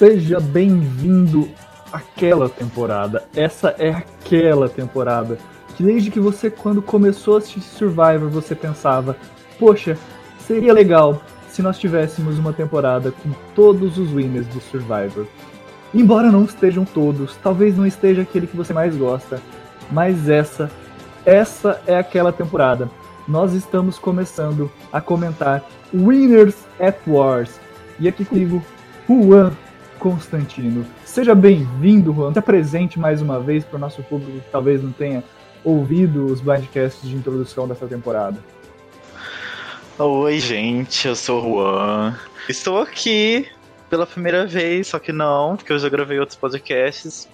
Seja bem-vindo àquela temporada. Essa é aquela temporada que desde que você quando começou a assistir Survivor você pensava, poxa, seria legal se nós tivéssemos uma temporada com todos os winners do Survivor. Embora não estejam todos, talvez não esteja aquele que você mais gosta, mas essa, essa é aquela temporada. Nós estamos começando a comentar Winners at Wars. E aqui comigo, Juan Constantino. Seja bem-vindo, Juan. Se apresente mais uma vez para o nosso público que talvez não tenha ouvido os blindcasts de introdução dessa temporada. Oi, gente, eu sou o Juan. Estou aqui pela primeira vez, só que não, porque eu já gravei outros podcasts.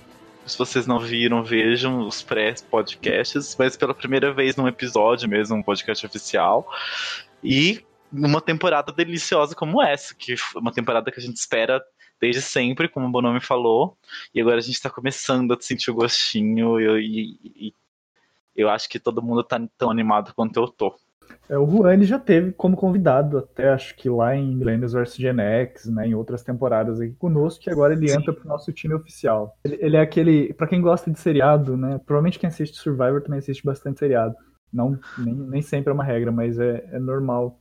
Se vocês não viram, vejam os pré-podcasts, mas pela primeira vez num episódio mesmo, um podcast oficial. E numa temporada deliciosa como essa, que é uma temporada que a gente espera desde sempre, como o Bonomi falou, e agora a gente está começando a sentir o gostinho e, e, e, eu acho que todo mundo tá tão animado quanto eu tô. É, o Juan já teve como convidado, até acho que lá em Millennials vs Gen X, né, em outras temporadas aqui conosco, e agora ele Sim. entra pro nosso time oficial. Ele, ele é aquele, para quem gosta de seriado, né, provavelmente quem assiste Survivor também assiste bastante seriado. Não, nem, nem sempre é uma regra, mas é, é normal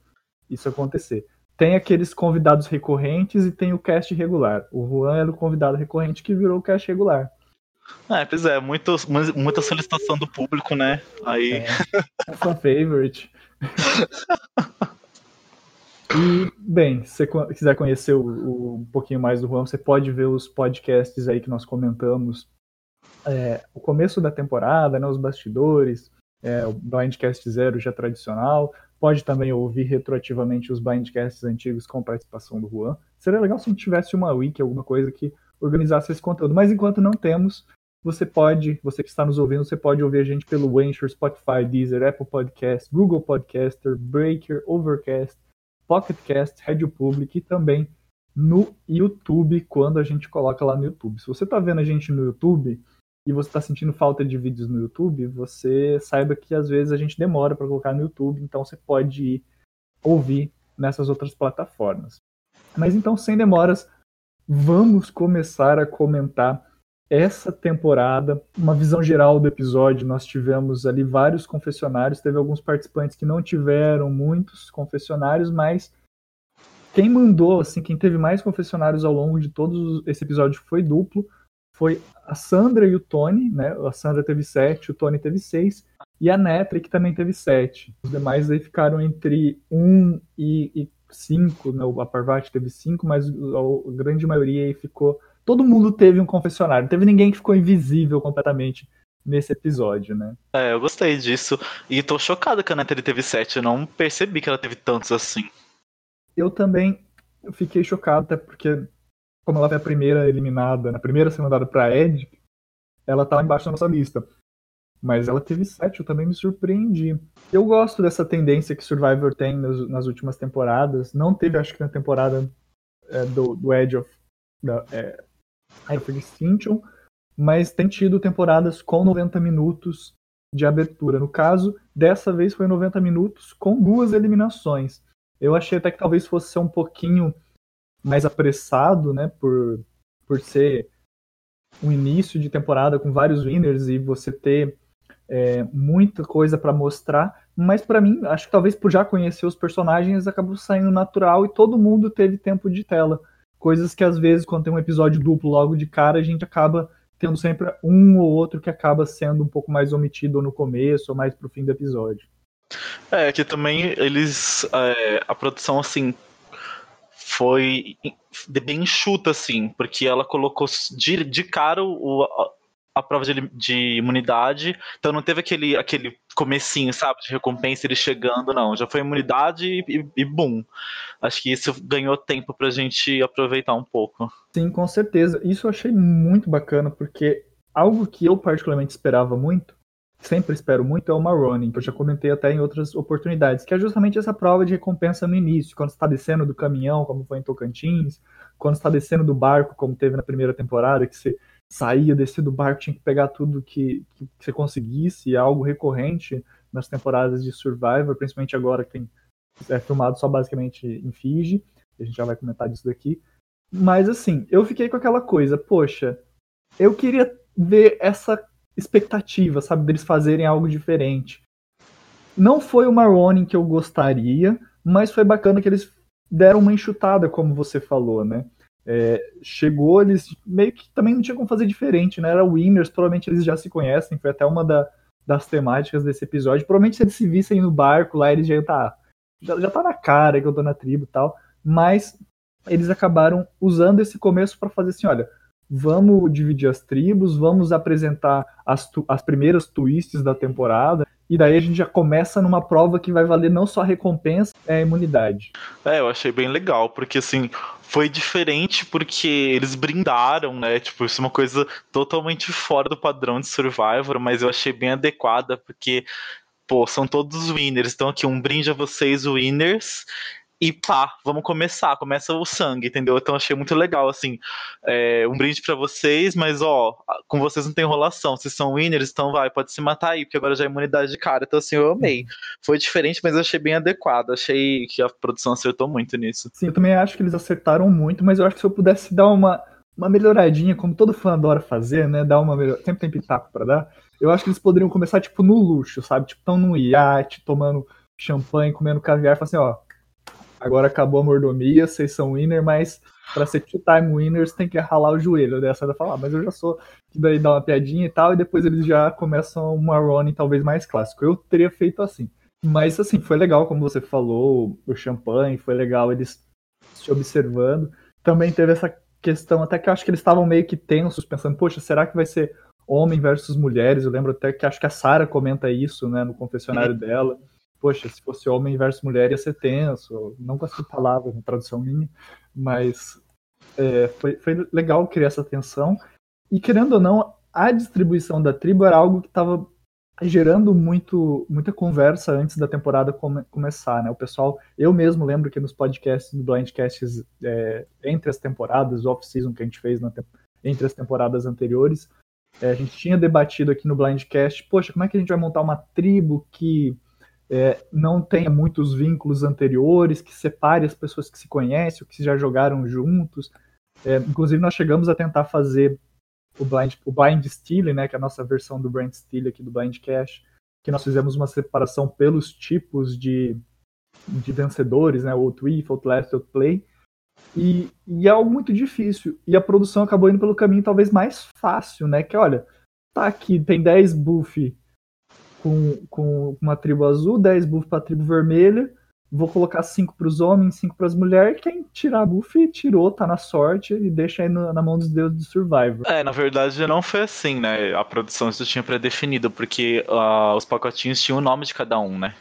isso acontecer tem aqueles convidados recorrentes e tem o cast regular. O Juan era o convidado recorrente que virou o cast regular. É, pois é, muito, muita solicitação do público, né? Aí. É, é fan favorite. e, bem, se você quiser conhecer o, o, um pouquinho mais do Juan, você pode ver os podcasts aí que nós comentamos. É, o começo da temporada, né, os bastidores, é, o Blindcast Zero já tradicional, Pode também ouvir retroativamente os blindcasts antigos com participação do Juan. Seria legal se tivesse uma wiki, alguma coisa que organizasse esse conteúdo. Mas enquanto não temos, você pode, você que está nos ouvindo, você pode ouvir a gente pelo Anchor, Spotify, Deezer, Apple Podcast, Google Podcaster, Breaker, Overcast, Pocket Cast, Radio Public e também no YouTube, quando a gente coloca lá no YouTube. Se você está vendo a gente no YouTube, e você está sentindo falta de vídeos no YouTube, você saiba que às vezes a gente demora para colocar no YouTube, então você pode ir ouvir nessas outras plataformas. Mas então, sem demoras, vamos começar a comentar essa temporada, uma visão geral do episódio. Nós tivemos ali vários confessionários, teve alguns participantes que não tiveram muitos confessionários, mas quem mandou, assim, quem teve mais confessionários ao longo de todo esse episódio foi duplo foi a Sandra e o Tony, né? A Sandra teve sete, o Tony teve seis, e a Netri, que também teve sete. Os demais aí ficaram entre um e, e cinco, né? A Parvati teve cinco, mas a grande maioria aí ficou. Todo mundo teve um confessionário, não teve ninguém que ficou invisível completamente nesse episódio, né? É, eu gostei disso. E tô chocado que a Netri teve sete, eu não percebi que ela teve tantos assim. Eu também fiquei chocado, até porque como ela foi a primeira eliminada, na primeira ser mandada pra Ed, ela tá lá embaixo da nossa lista. Mas ela teve sete, eu também me surpreendi. Eu gosto dessa tendência que Survivor tem nas, nas últimas temporadas. Não teve, acho que na temporada é, do, do Edge of, da, é, of Extinction, mas tem tido temporadas com 90 minutos de abertura. No caso, dessa vez foi 90 minutos com duas eliminações. Eu achei até que talvez fosse ser um pouquinho mais apressado, né, por, por ser um início de temporada com vários winners e você ter é, muita coisa para mostrar, mas para mim, acho que talvez por já conhecer os personagens, acabou saindo natural e todo mundo teve tempo de tela. Coisas que às vezes, quando tem um episódio duplo logo de cara, a gente acaba tendo sempre um ou outro que acaba sendo um pouco mais omitido no começo ou mais pro fim do episódio. É, que também eles. É, a produção, assim, foi bem enxuta, assim, porque ela colocou de, de cara o, a, a prova de, de, imunidade, então não teve aquele, aquele comecinho, sabe, de recompensa ele chegando, não. Já foi imunidade e, e boom. Acho que isso ganhou tempo pra gente aproveitar um pouco. Sim, com certeza. Isso eu achei muito bacana, porque algo que eu particularmente esperava muito sempre espero muito é o Maroni, que eu já comentei até em outras oportunidades, que é justamente essa prova de recompensa no início, quando está descendo do caminhão, como foi em Tocantins, quando está descendo do barco, como teve na primeira temporada, que você saía, descia do barco, tinha que pegar tudo que, que você conseguisse, é algo recorrente nas temporadas de Survivor, principalmente agora que tem, é filmado só basicamente em Fiji, a gente já vai comentar disso daqui. Mas assim, eu fiquei com aquela coisa, poxa, eu queria ver essa expectativa, sabe, deles fazerem algo diferente. Não foi o Maroni que eu gostaria, mas foi bacana que eles deram uma enxutada, como você falou, né? É, chegou, eles meio que também não tinha como fazer diferente, né? Era Winners, provavelmente eles já se conhecem, foi até uma da, das temáticas desse episódio. Provavelmente se eles se vissem no barco lá, eles já tá, já, já tá na cara que eu tô na tribo e tal, mas eles acabaram usando esse começo para fazer assim, olha, vamos dividir as tribos, vamos apresentar as, as primeiras twists da temporada, e daí a gente já começa numa prova que vai valer não só a recompensa, é a imunidade. É, eu achei bem legal, porque assim, foi diferente porque eles brindaram, né? Tipo, isso é uma coisa totalmente fora do padrão de Survivor, mas eu achei bem adequada, porque, pô, são todos winners. Então aqui, um brinde a vocês, winners, e pá, vamos começar, começa o sangue, entendeu? Então achei muito legal, assim, é, um brinde para vocês, mas ó, com vocês não tem enrolação, vocês são winners, então vai, pode se matar aí, porque agora já é imunidade de cara, então assim, eu amei. Foi diferente, mas eu achei bem adequado, achei que a produção acertou muito nisso. Sim, eu também acho que eles acertaram muito, mas eu acho que se eu pudesse dar uma, uma melhoradinha, como todo fã adora fazer, né, dar uma melhor... sempre tem pitaco pra dar, eu acho que eles poderiam começar, tipo, no luxo, sabe, tipo, tão num iate, tomando champanhe, comendo caviar, e falar assim, ó, agora acabou a mordomia, vocês são winner, mas para ser two-time winners tem que ralar o joelho. Daí a Sarah fala, ah, mas eu já sou. Que daí dá uma piadinha e tal, e depois eles já começam uma run talvez mais clássico. Eu teria feito assim. Mas assim, foi legal, como você falou, o champanhe, foi legal eles se observando. Também teve essa questão, até que eu acho que eles estavam meio que tensos, pensando, poxa, será que vai ser homem versus mulheres? Eu lembro até que acho que a Sarah comenta isso, né, no confessionário dela poxa, se fosse homem versus mulher ia ser tenso. Não com essa palavra na tradução minha, mas é, foi, foi legal criar essa tensão. E querendo ou não, a distribuição da tribo era algo que estava gerando muito, muita conversa antes da temporada come, começar, né? O pessoal, eu mesmo lembro que nos podcasts do Blindcasts é, entre as temporadas, off-season que a gente fez na, entre as temporadas anteriores, é, a gente tinha debatido aqui no Blindcast, poxa, como é que a gente vai montar uma tribo que é, não tenha muitos vínculos anteriores, que separe as pessoas que se conhecem, ou que já jogaram juntos. É, inclusive, nós chegamos a tentar fazer o Blind, o blind Stealing, né, que é a nossa versão do Blind Stealing aqui do Blind Cash, que nós fizemos uma separação pelos tipos de, de vencedores, né, Outwith, Outlast, Outplay, e, e é algo muito difícil. E a produção acabou indo pelo caminho talvez mais fácil, né, que olha, tá aqui, tem 10 buff com, com uma tribo azul, 10 buff para a tribo vermelha. Vou colocar 5 para os homens, 5 para as mulheres. Quem tirar buff, tirou, tá na sorte e deixa aí no, na mão dos deuses do Survivor. É, na verdade não foi assim, né? A produção isso tinha pré-definido, porque uh, os pacotinhos tinham o nome de cada um, né?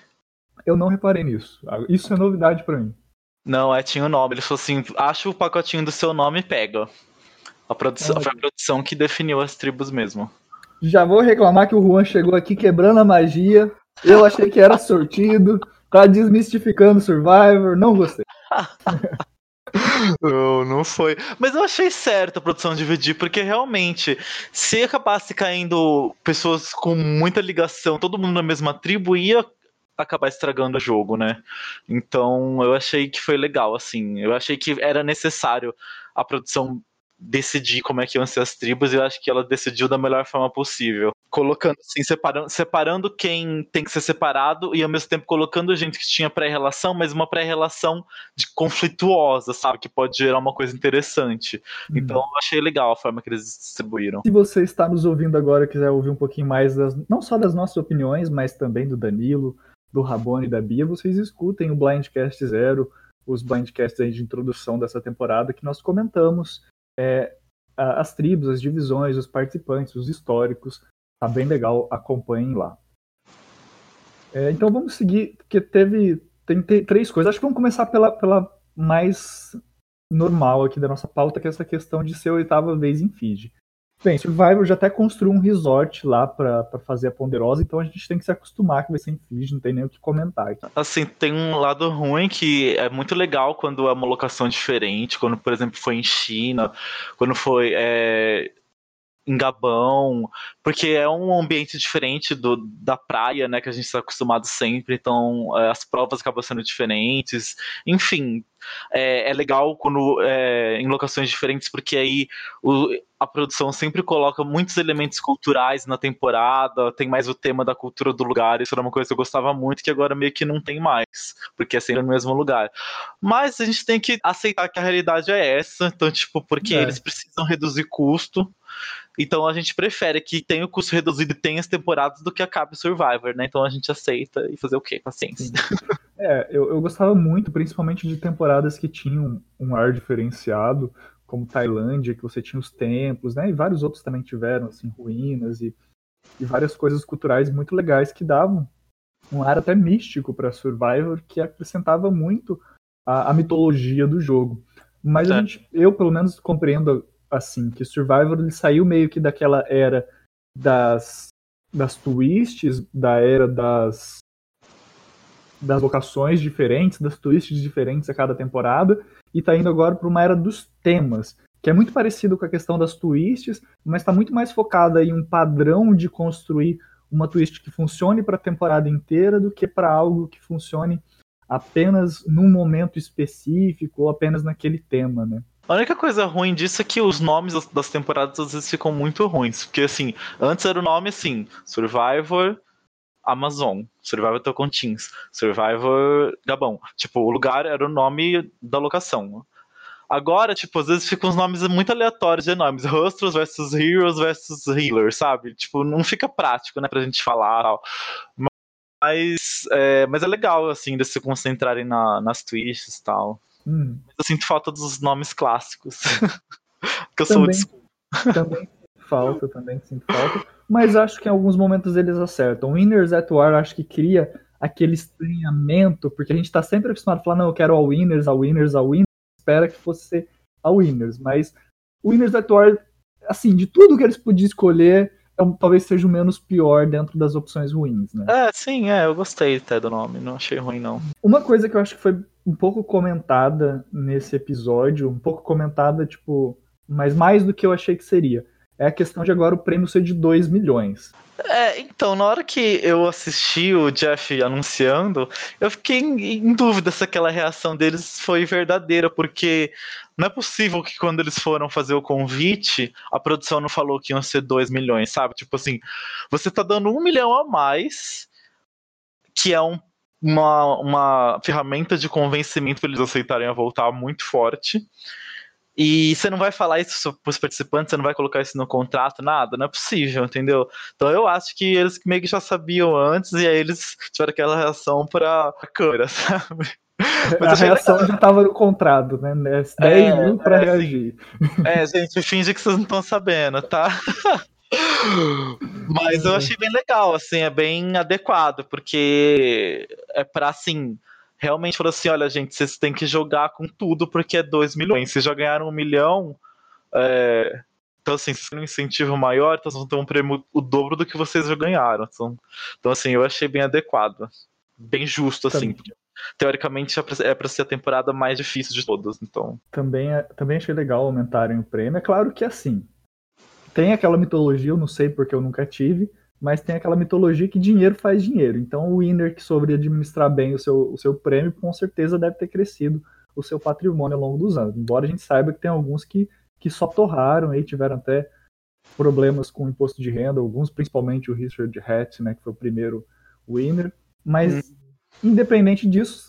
Eu não reparei nisso. Isso é novidade para mim. Não, é, tinha o nome. Ele falou assim: acha o pacotinho do seu nome e pega. A produção, é. foi a produção que definiu as tribos mesmo. Já vou reclamar que o Juan chegou aqui quebrando a magia. Eu achei que era sortido. Tá desmistificando Survivor. Não gostei. Não, não foi. Mas eu achei certo a produção dividir, porque realmente, se acabasse caindo pessoas com muita ligação, todo mundo na mesma tribo, ia acabar estragando o jogo, né? Então eu achei que foi legal, assim. Eu achei que era necessário a produção decidir como é que iam ser as tribos, e eu acho que ela decidiu da melhor forma possível. Colocando assim, separando, separando quem tem que ser separado e ao mesmo tempo colocando gente que tinha pré-relação, mas uma pré-relação de conflituosa, sabe? Que pode gerar uma coisa interessante. Hum. Então eu achei legal a forma que eles distribuíram. Se você está nos ouvindo agora e quiser ouvir um pouquinho mais das, não só das nossas opiniões, mas também do Danilo, do Rabone e da Bia, vocês escutem o Blindcast Zero, os blindcasts de introdução dessa temporada que nós comentamos é, as tribos, as divisões, os participantes, os históricos. Tá bem legal, acompanhem lá. É, então vamos seguir, porque teve tem, três coisas. Acho que vamos começar pela, pela mais normal aqui da nossa pauta, que é essa questão de ser a oitava vez em Fiji. Bem, Survivor já até construiu um resort lá para fazer a Ponderosa, então a gente tem que se acostumar que vai ser em Fiji, não tem nem o que comentar. Assim, tem um lado ruim que é muito legal quando é uma locação diferente, quando, por exemplo, foi em China, quando foi. É em Gabão, porque é um ambiente diferente do, da praia, né, que a gente está acostumado sempre, então é, as provas acabam sendo diferentes, enfim, é, é legal quando é, em locações diferentes, porque aí o, a produção sempre coloca muitos elementos culturais na temporada, tem mais o tema da cultura do lugar, isso era uma coisa que eu gostava muito, que agora meio que não tem mais, porque é sempre no mesmo lugar. Mas a gente tem que aceitar que a realidade é essa, então, tipo, porque é. eles precisam reduzir custo, então a gente prefere que tenha o custo reduzido e tenha as temporadas do que acabe Survivor, né? Então a gente aceita e fazer o quê? Paciência. É, eu, eu gostava muito, principalmente de temporadas que tinham um ar diferenciado, como Tailândia, que você tinha os templos, né? E vários outros também tiveram, assim, ruínas e, e várias coisas culturais muito legais que davam um ar até místico para Survivor, que acrescentava muito a, a mitologia do jogo. Mas a gente, eu pelo menos compreendo assim, que Survivor ele saiu meio que daquela era das, das twists, da era das, das locações diferentes, das twists diferentes a cada temporada, e tá indo agora para uma era dos temas, que é muito parecido com a questão das twists, mas está muito mais focada em um padrão de construir uma twist que funcione para a temporada inteira do que para algo que funcione apenas num momento específico ou apenas naquele tema, né? A única coisa ruim disso é que os nomes das temporadas às vezes ficam muito ruins. Porque, assim, antes era o nome assim: Survivor Amazon, Survivor Tocantins, Survivor Gabão. Tipo, o lugar era o nome da locação. Agora, tipo, às vezes ficam uns nomes muito aleatórios de nomes. Rostros versus Heroes versus Healers, sabe? Tipo, não fica prático, né, pra gente falar tal. Mas é, mas é legal, assim, de se concentrarem na, nas twists e tal. Hum. Eu sinto falta dos nomes clássicos. Porque eu também, sou Também falta, também sinto falta. Mas acho que em alguns momentos eles acertam. Winners at War acho que cria aquele estranhamento, porque a gente tá sempre acostumado a falar, não, eu quero a Winners, a Winners, a Winners, espera que fosse a Winners. Mas Winners at War, assim, de tudo que eles podiam escolher, é, talvez seja o menos pior dentro das opções ruins, né? É, sim, é, eu gostei até do nome, não achei ruim, não. Uma coisa que eu acho que foi um pouco comentada nesse episódio, um pouco comentada, tipo, mas mais do que eu achei que seria. É a questão de agora o prêmio ser de 2 milhões. É, então, na hora que eu assisti o Jeff anunciando, eu fiquei em, em dúvida se aquela reação deles foi verdadeira, porque não é possível que quando eles foram fazer o convite, a produção não falou que iam ser 2 milhões, sabe? Tipo assim, você tá dando um milhão a mais, que é um uma, uma ferramenta de convencimento para eles aceitarem a voltar muito forte. E você não vai falar isso para os participantes, você não vai colocar isso no contrato, nada, não é possível, entendeu? Então eu acho que eles meio que já sabiam antes e aí eles tiveram aquela reação para a câmera, sabe? Mas a reação legal. já estava no contrato, né? 10 é, mil para é, reagir. É, gente, finge que vocês não estão sabendo, tá? Mas eu achei bem legal, assim, é bem adequado, porque é pra, assim, realmente falar assim, olha, gente, vocês têm que jogar com tudo porque é 2 milhões. Vocês já ganharam um milhão, é... então, assim, se tem um incentivo maior, então vocês vão ter um prêmio o dobro do que vocês já ganharam. Então, então assim, eu achei bem adequado. Bem justo, assim. Também. Teoricamente é para ser a temporada mais difícil de todas, então. Também, é, também achei legal aumentarem o prêmio. É claro que assim, tem aquela mitologia, eu não sei porque eu nunca tive, mas tem aquela mitologia que dinheiro faz dinheiro. Então o winner que soube administrar bem o seu, o seu prêmio, com certeza deve ter crescido o seu patrimônio ao longo dos anos. Embora a gente saiba que tem alguns que, que só torraram e tiveram até problemas com o imposto de renda, alguns principalmente o Richard Hatch, né, que foi o primeiro winner. Mas hum. Independente disso,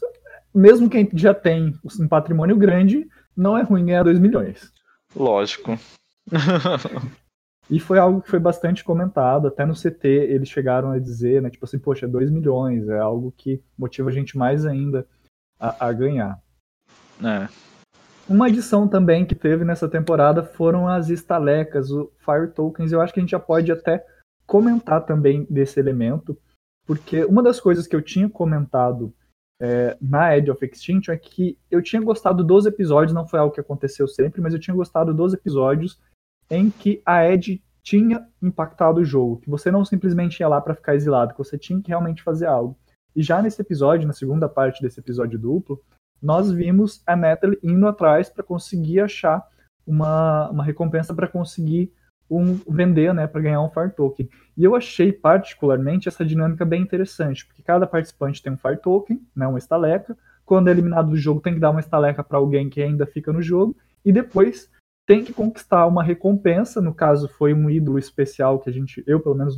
mesmo quem já tem um patrimônio grande, não é ruim ganhar 2 milhões. Lógico. E foi algo que foi bastante comentado, até no CT eles chegaram a dizer, né, tipo assim, poxa, 2 milhões, é algo que motiva a gente mais ainda a, a ganhar. É. Uma adição também que teve nessa temporada foram as estalecas, o Fire Tokens. Eu acho que a gente já pode até comentar também desse elemento, porque uma das coisas que eu tinha comentado é, na Edge of Extinction é que eu tinha gostado dos episódios, não foi algo que aconteceu sempre, mas eu tinha gostado dos episódios em que a Ed tinha impactado o jogo, que você não simplesmente ia lá para ficar exilado, que você tinha que realmente fazer algo. E já nesse episódio, na segunda parte desse episódio duplo, nós vimos a Natalie indo atrás para conseguir achar uma, uma recompensa para conseguir um, vender, né, para ganhar um Fire Token. E eu achei particularmente essa dinâmica bem interessante, porque cada participante tem um Fire Token, né, uma estaleca. Quando é eliminado do jogo, tem que dar uma estaleca para alguém que ainda fica no jogo, e depois tem que conquistar uma recompensa. No caso, foi um ídolo especial que a gente, eu pelo menos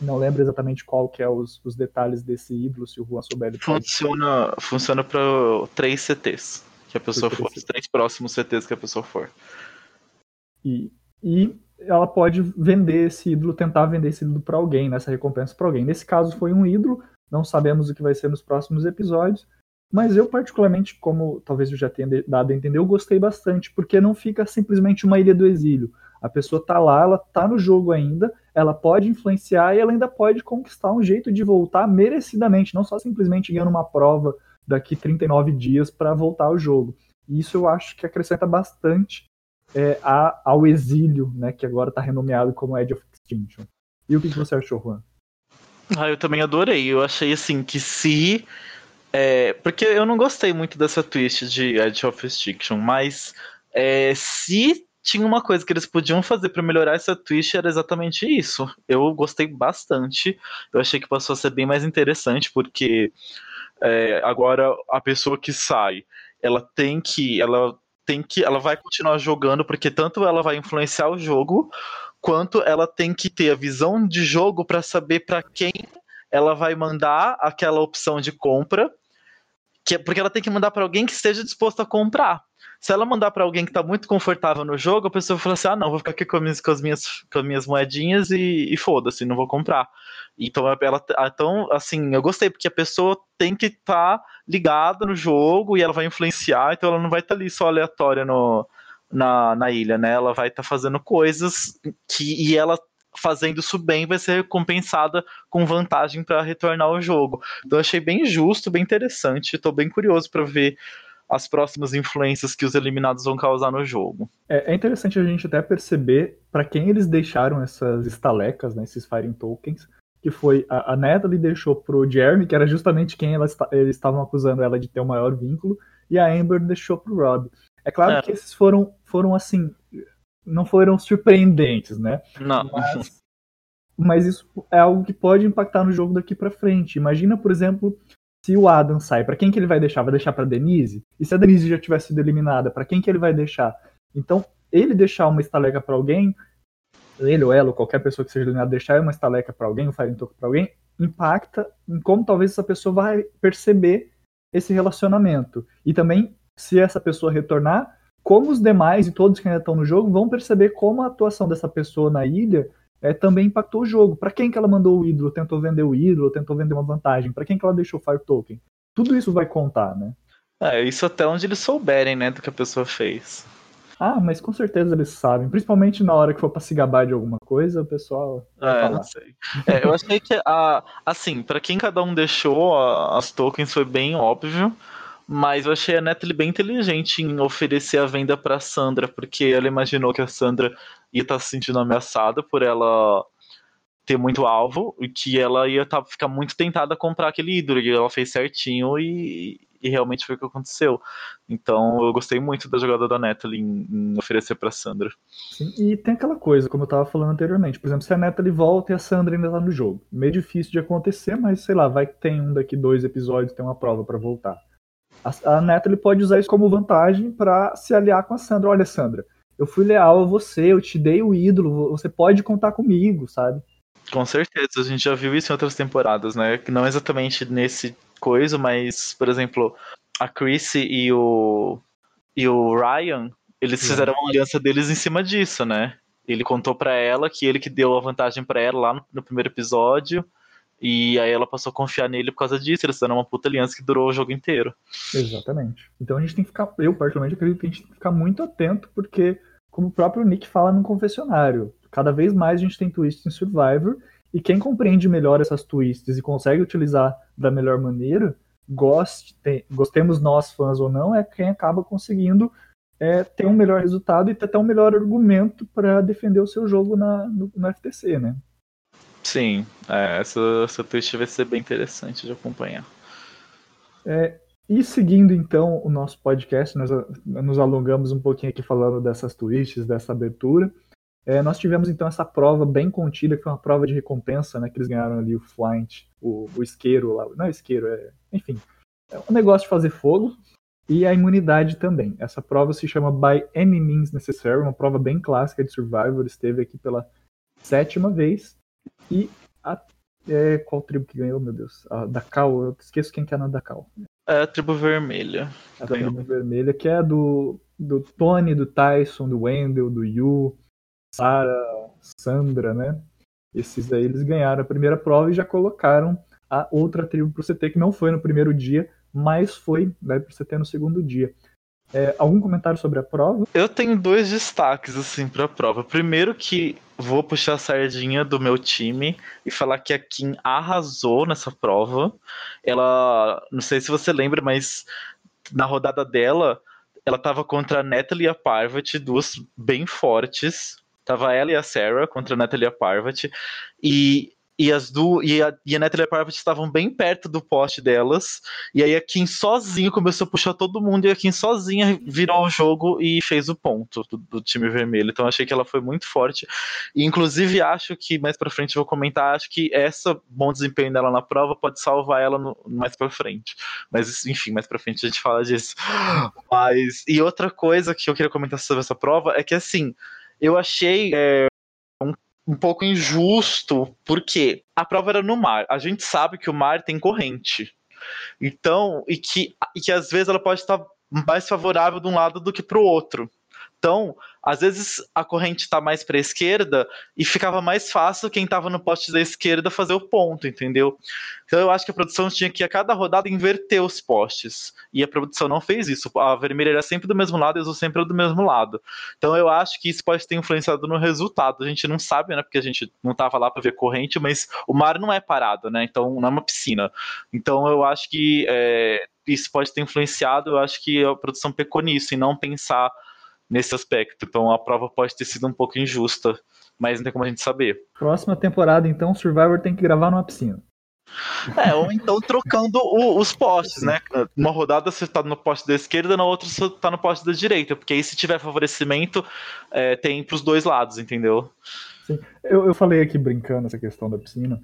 não lembro exatamente qual que é os, os detalhes desse ídolo, se o Juan souber. Funciona, funciona para três CTs que a pessoa for, os três próximos CTs que a pessoa for. E, e ela pode vender esse ídolo, tentar vender esse ídolo para alguém, nessa recompensa para alguém. Nesse caso foi um ídolo, não sabemos o que vai ser nos próximos episódios, mas eu particularmente, como talvez eu já tenha dado a entender, eu gostei bastante, porque não fica simplesmente uma ilha do exílio. A pessoa tá lá, ela tá no jogo ainda, ela pode influenciar e ela ainda pode conquistar um jeito de voltar merecidamente, não só simplesmente ganhando uma prova daqui 39 dias para voltar ao jogo. E isso eu acho que acrescenta bastante é, a, ao exílio, né, que agora está renomeado como Edge of Extinction. E o que, que você achou, Juan? Ah, eu também adorei. Eu achei assim que se. É, porque eu não gostei muito dessa twist de Edge of Extinction, mas é, se tinha uma coisa que eles podiam fazer para melhorar essa twist era exatamente isso. Eu gostei bastante. Eu achei que passou a ser bem mais interessante, porque é, agora a pessoa que sai, ela tem que, ela tem que, ela vai continuar jogando porque tanto ela vai influenciar o jogo, quanto ela tem que ter a visão de jogo para saber para quem ela vai mandar aquela opção de compra, que, é, porque ela tem que mandar para alguém que esteja disposto a comprar. Se ela mandar para alguém que está muito confortável no jogo, a pessoa fala assim: ah, não, vou ficar aqui com, as, com as minhas, com as minhas moedinhas e, e foda-se, não vou comprar. Então, ela, então, assim, eu gostei, porque a pessoa tem que estar tá ligada no jogo e ela vai influenciar, então ela não vai estar tá ali só aleatória no, na, na ilha, né? Ela vai estar tá fazendo coisas que. E ela fazendo isso bem vai ser recompensada com vantagem para retornar ao jogo. Então, achei bem justo, bem interessante. Estou bem curioso para ver as próximas influências que os eliminados vão causar no jogo. É, é interessante a gente até perceber para quem eles deixaram essas estalecas, né, esses Firing Tokens, que foi a, a Natalie deixou pro Jeremy, que era justamente quem ela, eles estavam acusando ela de ter o um maior vínculo, e a Amber deixou pro Rob. É claro é. que esses foram, foram assim, não foram surpreendentes, né? Não. Mas, mas isso é algo que pode impactar no jogo daqui para frente. Imagina, por exemplo, se o Adam sai, para quem que ele vai deixar? Vai deixar para Denise? E se a Denise já tivesse sido eliminada, para quem que ele vai deixar? Então, ele deixar uma estaleca para alguém, ele ou ela, ou qualquer pessoa que seja eliminada, deixar uma estaleca para alguém, um Fire Token para alguém, impacta em como talvez essa pessoa vai perceber esse relacionamento. E também, se essa pessoa retornar, como os demais e todos que ainda estão no jogo vão perceber como a atuação dessa pessoa na ilha é, também impactou o jogo. Para quem que ela mandou o ídolo, tentou vender o ídolo, tentou vender uma vantagem, para quem que ela deixou o Fire Token. Tudo isso vai contar, né? É, isso até onde eles souberem, né, do que a pessoa fez. Ah, mas com certeza eles sabem. Principalmente na hora que for pra se gabar de alguma coisa, o pessoal. É, não sei. É, eu achei que, a, assim, para quem cada um deixou a, as tokens foi bem óbvio. Mas eu achei a Natalie bem inteligente em oferecer a venda para Sandra, porque ela imaginou que a Sandra ia estar tá se sentindo ameaçada por ela ter muito alvo e que ela ia tá, ficar muito tentada a comprar aquele ídolo. E ela fez certinho e, e realmente foi o que aconteceu. Então eu gostei muito da jogada da Natalie em, em oferecer para Sandra. Sim, e tem aquela coisa, como eu estava falando anteriormente. Por exemplo, se a Natalie volta e a Sandra ainda tá no jogo. Meio difícil de acontecer, mas sei lá, vai que tem um daqui dois episódios, tem uma prova para voltar. A, a Natalie pode usar isso como vantagem para se aliar com a Sandra. Olha, Sandra, eu fui leal a você, eu te dei o ídolo, você pode contar comigo, sabe? Com certeza, a gente já viu isso em outras temporadas, né? Não exatamente nesse coisa, mas, por exemplo, a Chrissy e o, e o Ryan, eles fizeram uma aliança deles em cima disso, né? Ele contou para ela que ele que deu a vantagem para ela lá no, no primeiro episódio, e aí ela passou a confiar nele por causa disso. Eles fizeram uma puta aliança que durou o jogo inteiro. Exatamente. Então a gente tem que ficar. Eu, particularmente, acredito que a gente tem que ficar muito atento, porque, como o próprio Nick fala no confessionário, cada vez mais a gente tem twists em Survivor. E quem compreende melhor essas twists e consegue utilizar da melhor maneira, goste, tem, gostemos nós fãs ou não, é quem acaba conseguindo é, ter um melhor resultado e ter até um melhor argumento para defender o seu jogo na, no, no FTC, né? Sim, é, essa, essa twist vai ser bem interessante de acompanhar. É, e seguindo então o nosso podcast, nós nos alongamos um pouquinho aqui falando dessas twists, dessa abertura. É, nós tivemos então essa prova bem contida, que foi uma prova de recompensa, né? Que eles ganharam ali o Flynt, o, o isqueiro lá. Não é isqueiro, é. Enfim. É um negócio de fazer fogo. E a imunidade também. Essa prova se chama By Any Means Necessary, uma prova bem clássica de Survivor. Esteve aqui pela sétima vez. E a, é, qual tribo que ganhou, meu Deus? A da Cal, eu esqueço quem que é na da Cal. É a tribo vermelha. A ganhou. tribo vermelha, que é do, do Tony, do Tyson, do Wendell, do Yu, Sarah, Sandra, né? Esses aí eles ganharam a primeira prova e já colocaram a outra tribo pro CT, que não foi no primeiro dia, mas foi vai pro CT no segundo dia. É, algum comentário sobre a prova? Eu tenho dois destaques assim para a prova. Primeiro que vou puxar a sardinha do meu time e falar que a Kim arrasou nessa prova. Ela, não sei se você lembra, mas na rodada dela, ela estava contra a Natalie e a Parvati, duas bem fortes. Tava ela e a Sarah contra a Natalie e a Parvati. E e as du e a, e a Natalie estavam bem perto do poste delas. E aí a Kim sozinho começou a puxar todo mundo e a Kim sozinha virou o jogo e fez o ponto do, do time vermelho. Então achei que ela foi muito forte. E inclusive acho que mais para frente vou comentar, acho que essa bom desempenho dela na prova pode salvar ela no, mais para frente. Mas enfim, mais para frente a gente fala disso. Mas e outra coisa que eu queria comentar sobre essa prova é que assim, eu achei é, um pouco injusto, porque a prova era no mar. A gente sabe que o mar tem corrente. Então, e que, e que às vezes ela pode estar mais favorável de um lado do que para o outro. Então, às vezes a corrente está mais para a esquerda e ficava mais fácil quem estava no poste da esquerda fazer o ponto, entendeu? Então eu acho que a produção tinha que a cada rodada inverter os postes. E a produção não fez isso. A vermelha era sempre do mesmo lado e azul sempre do mesmo lado. Então eu acho que isso pode ter influenciado no resultado. A gente não sabe, né? Porque a gente não estava lá para ver corrente, mas o mar não é parado, né? Então não é uma piscina. Então eu acho que é, isso pode ter influenciado. Eu acho que a produção pecou nisso e não pensar nesse aspecto. Então a prova pode ter sido um pouco injusta, mas não tem como a gente saber. Próxima temporada, então, Survivor tem que gravar numa piscina. É, ou então trocando o, os postes, né? Uma rodada você tá no poste da esquerda, na outra você tá no poste da direita, porque aí se tiver favorecimento, é, tem pros dois lados, entendeu? Sim. Eu, eu falei aqui brincando essa questão da piscina,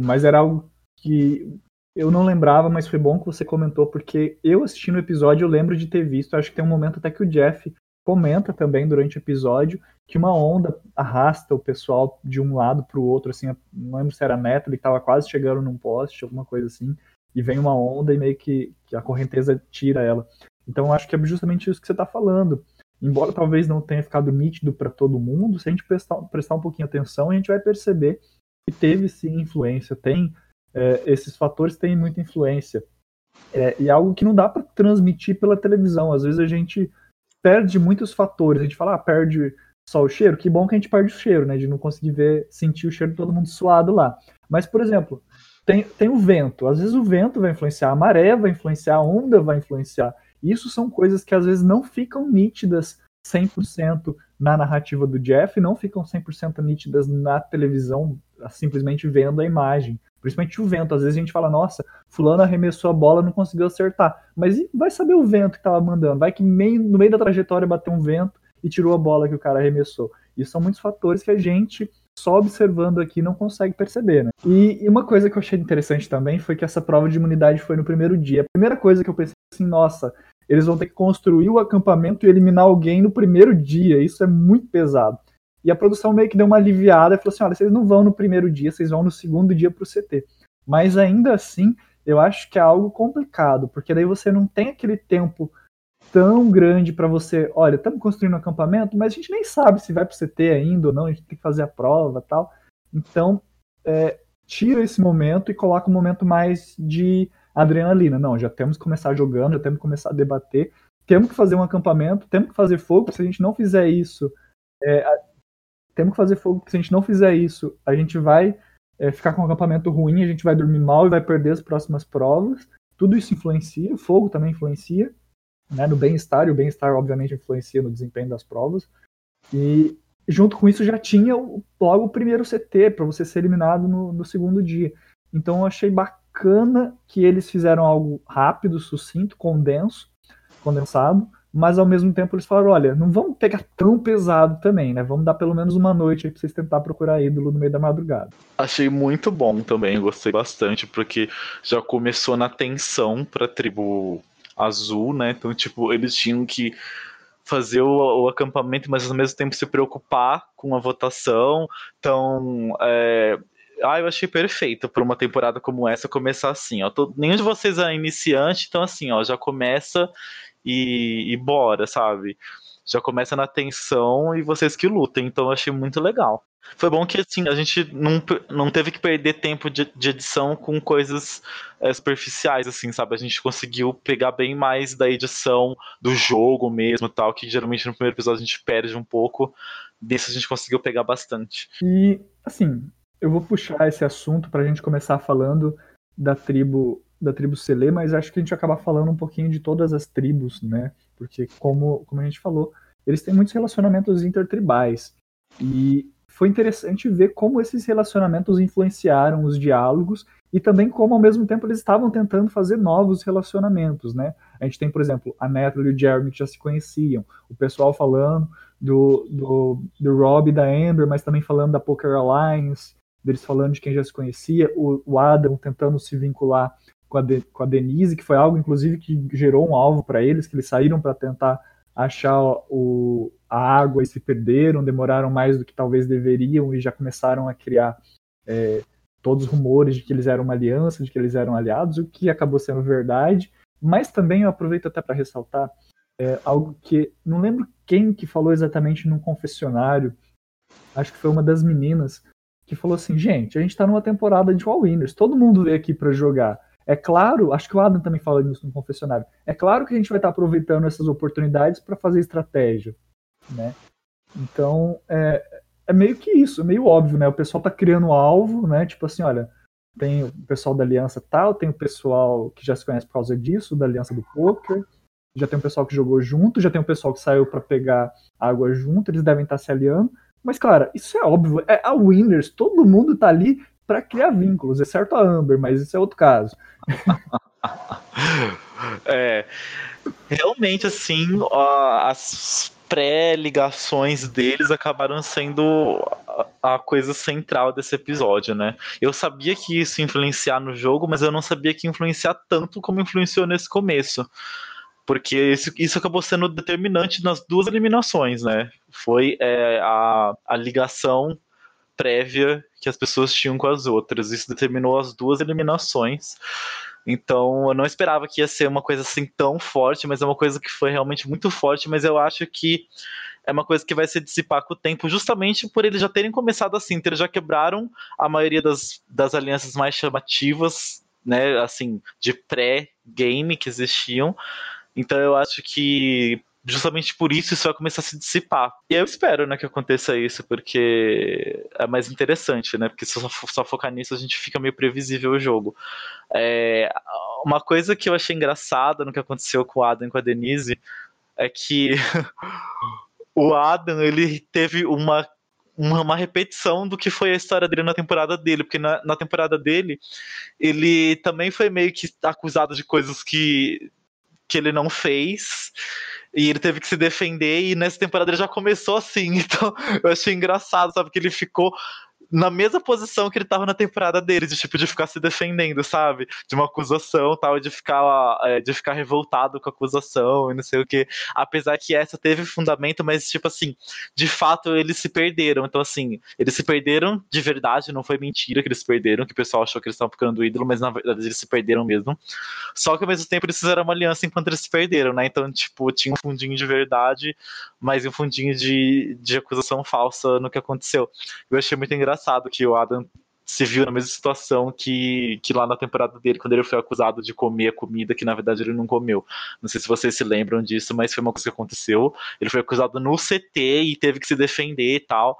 mas era algo que eu não lembrava, mas foi bom que você comentou, porque eu assistindo o episódio eu lembro de ter visto, acho que tem um momento até que o Jeff comenta também durante o episódio que uma onda arrasta o pessoal de um lado para o outro, assim, não lembro se era Neto, ele estava quase chegando num poste, alguma coisa assim, e vem uma onda e meio que, que a correnteza tira ela. Então acho que é justamente isso que você está falando. Embora talvez não tenha ficado nítido para todo mundo, se a gente prestar, prestar um pouquinho atenção, a gente vai perceber que teve sim influência, tem é, esses fatores têm muita influência. É, e é algo que não dá para transmitir pela televisão. Às vezes a gente perde muitos fatores. A gente fala, ah, perde só o cheiro. Que bom que a gente perde o cheiro, né? De não conseguir ver, sentir o cheiro de todo mundo suado lá. Mas, por exemplo, tem, tem o vento. Às vezes o vento vai influenciar, a maré vai influenciar, a onda vai influenciar. Isso são coisas que às vezes não ficam nítidas 100% na narrativa do Jeff, não ficam 100% nítidas na televisão, simplesmente vendo a imagem. Principalmente o vento. Às vezes a gente fala, nossa, fulano arremessou a bola não conseguiu acertar. Mas vai saber o vento que estava mandando. Vai que meio, no meio da trajetória bateu um vento e tirou a bola que o cara arremessou. Isso são muitos fatores que a gente, só observando aqui, não consegue perceber. Né? E, uma coisa que eu achei interessante também foi que essa prova de imunidade foi no primeiro dia. A primeira coisa que eu pensei assim, nossa, eles vão ter que construir o acampamento e eliminar alguém no primeiro dia. Isso é muito pesado. E a produção meio que deu uma aliviada e falou assim: olha, vocês não vão no primeiro dia, vocês vão no segundo dia para o CT. Mas ainda assim, eu acho que é algo complicado, porque daí você não tem aquele tempo tão grande para você, olha, estamos construindo um acampamento, mas a gente nem sabe se vai para o CT ainda ou não, a gente tem que fazer a prova tal. Então, é, tira esse momento e coloca um momento mais de adrenalina. Não, já temos que começar jogando, já temos que começar a debater, temos que fazer um acampamento, temos que fazer fogo, se a gente não fizer isso, é, temos que fazer fogo, porque se a gente não fizer isso, a gente vai é, ficar com um acampamento ruim, a gente vai dormir mal e vai perder as próximas provas. Tudo isso influencia, o fogo também influencia né, no bem-estar, e o bem-estar obviamente influencia no desempenho das provas. E junto com isso já tinha logo o primeiro CT para você ser eliminado no, no segundo dia. Então eu achei bacana que eles fizeram algo rápido, sucinto, condenso, condensado, mas ao mesmo tempo eles falaram, olha, não vamos pegar tão pesado também, né? Vamos dar pelo menos uma noite aí pra vocês tentar procurar ídolo no meio da madrugada. Achei muito bom também, gostei bastante, porque já começou na tensão pra tribo azul, né? Então, tipo, eles tinham que fazer o, o, acampamento, mas ao mesmo tempo se preocupar com a votação. Então, é, ah, eu achei perfeito para uma temporada como essa começar assim, ó. Tô, nenhum de vocês é iniciante, então assim, ó, já começa e, e bora, sabe? Já começa na tensão e vocês que lutem, então eu achei muito legal. Foi bom que assim, a gente não, não teve que perder tempo de, de edição com coisas é, superficiais, assim, sabe? A gente conseguiu pegar bem mais da edição do jogo mesmo tal, que geralmente no primeiro episódio a gente perde um pouco. Desse a gente conseguiu pegar bastante. E, assim, eu vou puxar esse assunto para a gente começar falando da tribo da tribo Selê, mas acho que a gente acaba falando um pouquinho de todas as tribos, né? Porque como, como a gente falou, eles têm muitos relacionamentos intertribais. E foi interessante ver como esses relacionamentos influenciaram os diálogos e também como ao mesmo tempo eles estavam tentando fazer novos relacionamentos, né? A gente tem, por exemplo, a Natalie e o Jeremy que já se conheciam, o pessoal falando do, do, do Rob e da Amber, mas também falando da Poker Alliance, deles falando de quem já se conhecia, o, o Adam tentando se vincular com a, de, com a Denise, que foi algo, inclusive, que gerou um alvo para eles, que eles saíram para tentar achar o, a água e se perderam, demoraram mais do que talvez deveriam e já começaram a criar é, todos os rumores de que eles eram uma aliança, de que eles eram aliados, o que acabou sendo verdade. Mas também eu aproveito até para ressaltar é, algo que não lembro quem que falou exatamente num confessionário, acho que foi uma das meninas, que falou assim: gente, a gente tá numa temporada de All Winners, todo mundo veio aqui para jogar. É claro, acho que o Adam também fala isso no confessionário. É claro que a gente vai estar aproveitando essas oportunidades para fazer estratégia, né? Então, é, é meio que isso, é meio óbvio, né? O pessoal tá criando alvo, né? Tipo assim, olha, tem o pessoal da aliança tal, tem o pessoal que já se conhece por causa disso, da aliança do poker, já tem o pessoal que jogou junto, já tem o pessoal que saiu para pegar água junto, eles devem estar tá se aliando. Mas, cara, isso é óbvio. É a Winners, todo mundo tá ali para criar vínculos, exceto a Amber, mas isso é outro caso. é. Realmente, assim, as pré-ligações deles acabaram sendo a coisa central desse episódio, né? Eu sabia que isso ia influenciar no jogo, mas eu não sabia que ia influenciar tanto como influenciou nesse começo. Porque isso, isso acabou sendo determinante nas duas eliminações, né? Foi é, a, a ligação prévia que as pessoas tinham com as outras. Isso determinou as duas eliminações. Então, eu não esperava que ia ser uma coisa assim tão forte, mas é uma coisa que foi realmente muito forte. Mas eu acho que é uma coisa que vai se dissipar com o tempo, justamente por eles já terem começado assim. Então, eles já quebraram a maioria das, das alianças mais chamativas, né? Assim, de pré-game que existiam. Então eu acho que justamente por isso isso vai começar a se dissipar. E eu espero, né, que aconteça isso, porque é mais interessante, né? Porque se só, só focar nisso a gente fica meio previsível o jogo. É, uma coisa que eu achei engraçada no que aconteceu com o Adam e com a Denise é que o Adam ele teve uma uma, repetição do que foi a história dele na temporada dele, porque na, na temporada dele ele também foi meio que acusado de coisas que que ele não fez. E ele teve que se defender, e nessa temporada ele já começou assim. Então eu achei engraçado, sabe? Que ele ficou na mesma posição que ele tava na temporada dele, de tipo, de ficar se defendendo, sabe? De uma acusação tal, de ficar, é, de ficar revoltado com a acusação e não sei o que. Apesar que essa teve fundamento, mas, tipo assim, de fato eles se perderam. Então, assim, eles se perderam de verdade, não foi mentira que eles se perderam, que o pessoal achou que eles estavam procurando o ídolo, mas na verdade eles se perderam mesmo. Só que ao mesmo tempo eles fizeram uma aliança enquanto eles se perderam, né? Então, tipo, tinha um fundinho de verdade, mas um fundinho de, de acusação falsa no que aconteceu. Eu achei muito engraçado engraçado que o Adam se viu na mesma situação que, que lá na temporada dele, quando ele foi acusado de comer a comida que na verdade ele não comeu. Não sei se vocês se lembram disso, mas foi uma coisa que aconteceu. Ele foi acusado no CT e teve que se defender e tal.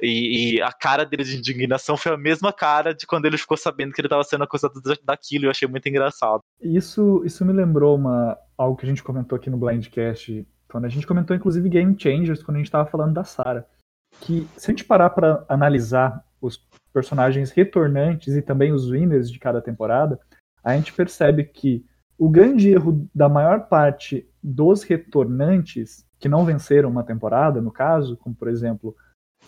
E, e a cara dele de indignação foi a mesma cara de quando ele ficou sabendo que ele estava sendo acusado daquilo. Eu achei muito engraçado. Isso, isso me lembrou uma, algo que a gente comentou aqui no Blindcast, quando a gente comentou inclusive Game Changers, quando a gente estava falando da Sarah que se a gente parar para analisar os personagens retornantes e também os winners de cada temporada, a gente percebe que o grande erro da maior parte dos retornantes que não venceram uma temporada, no caso, como por exemplo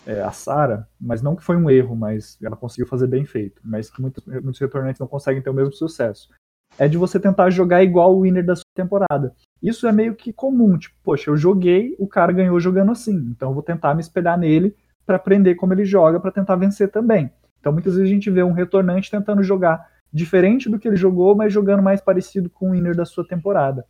é, a Sara, mas não que foi um erro, mas ela conseguiu fazer bem feito, mas que muitos, muitos retornantes não conseguem ter o mesmo sucesso, é de você tentar jogar igual o winner da sua temporada. Isso é meio que comum, tipo, poxa, eu joguei, o cara ganhou jogando assim, então eu vou tentar me espelhar nele para aprender como ele joga, para tentar vencer também. Então muitas vezes a gente vê um retornante tentando jogar diferente do que ele jogou, mas jogando mais parecido com o winner da sua temporada.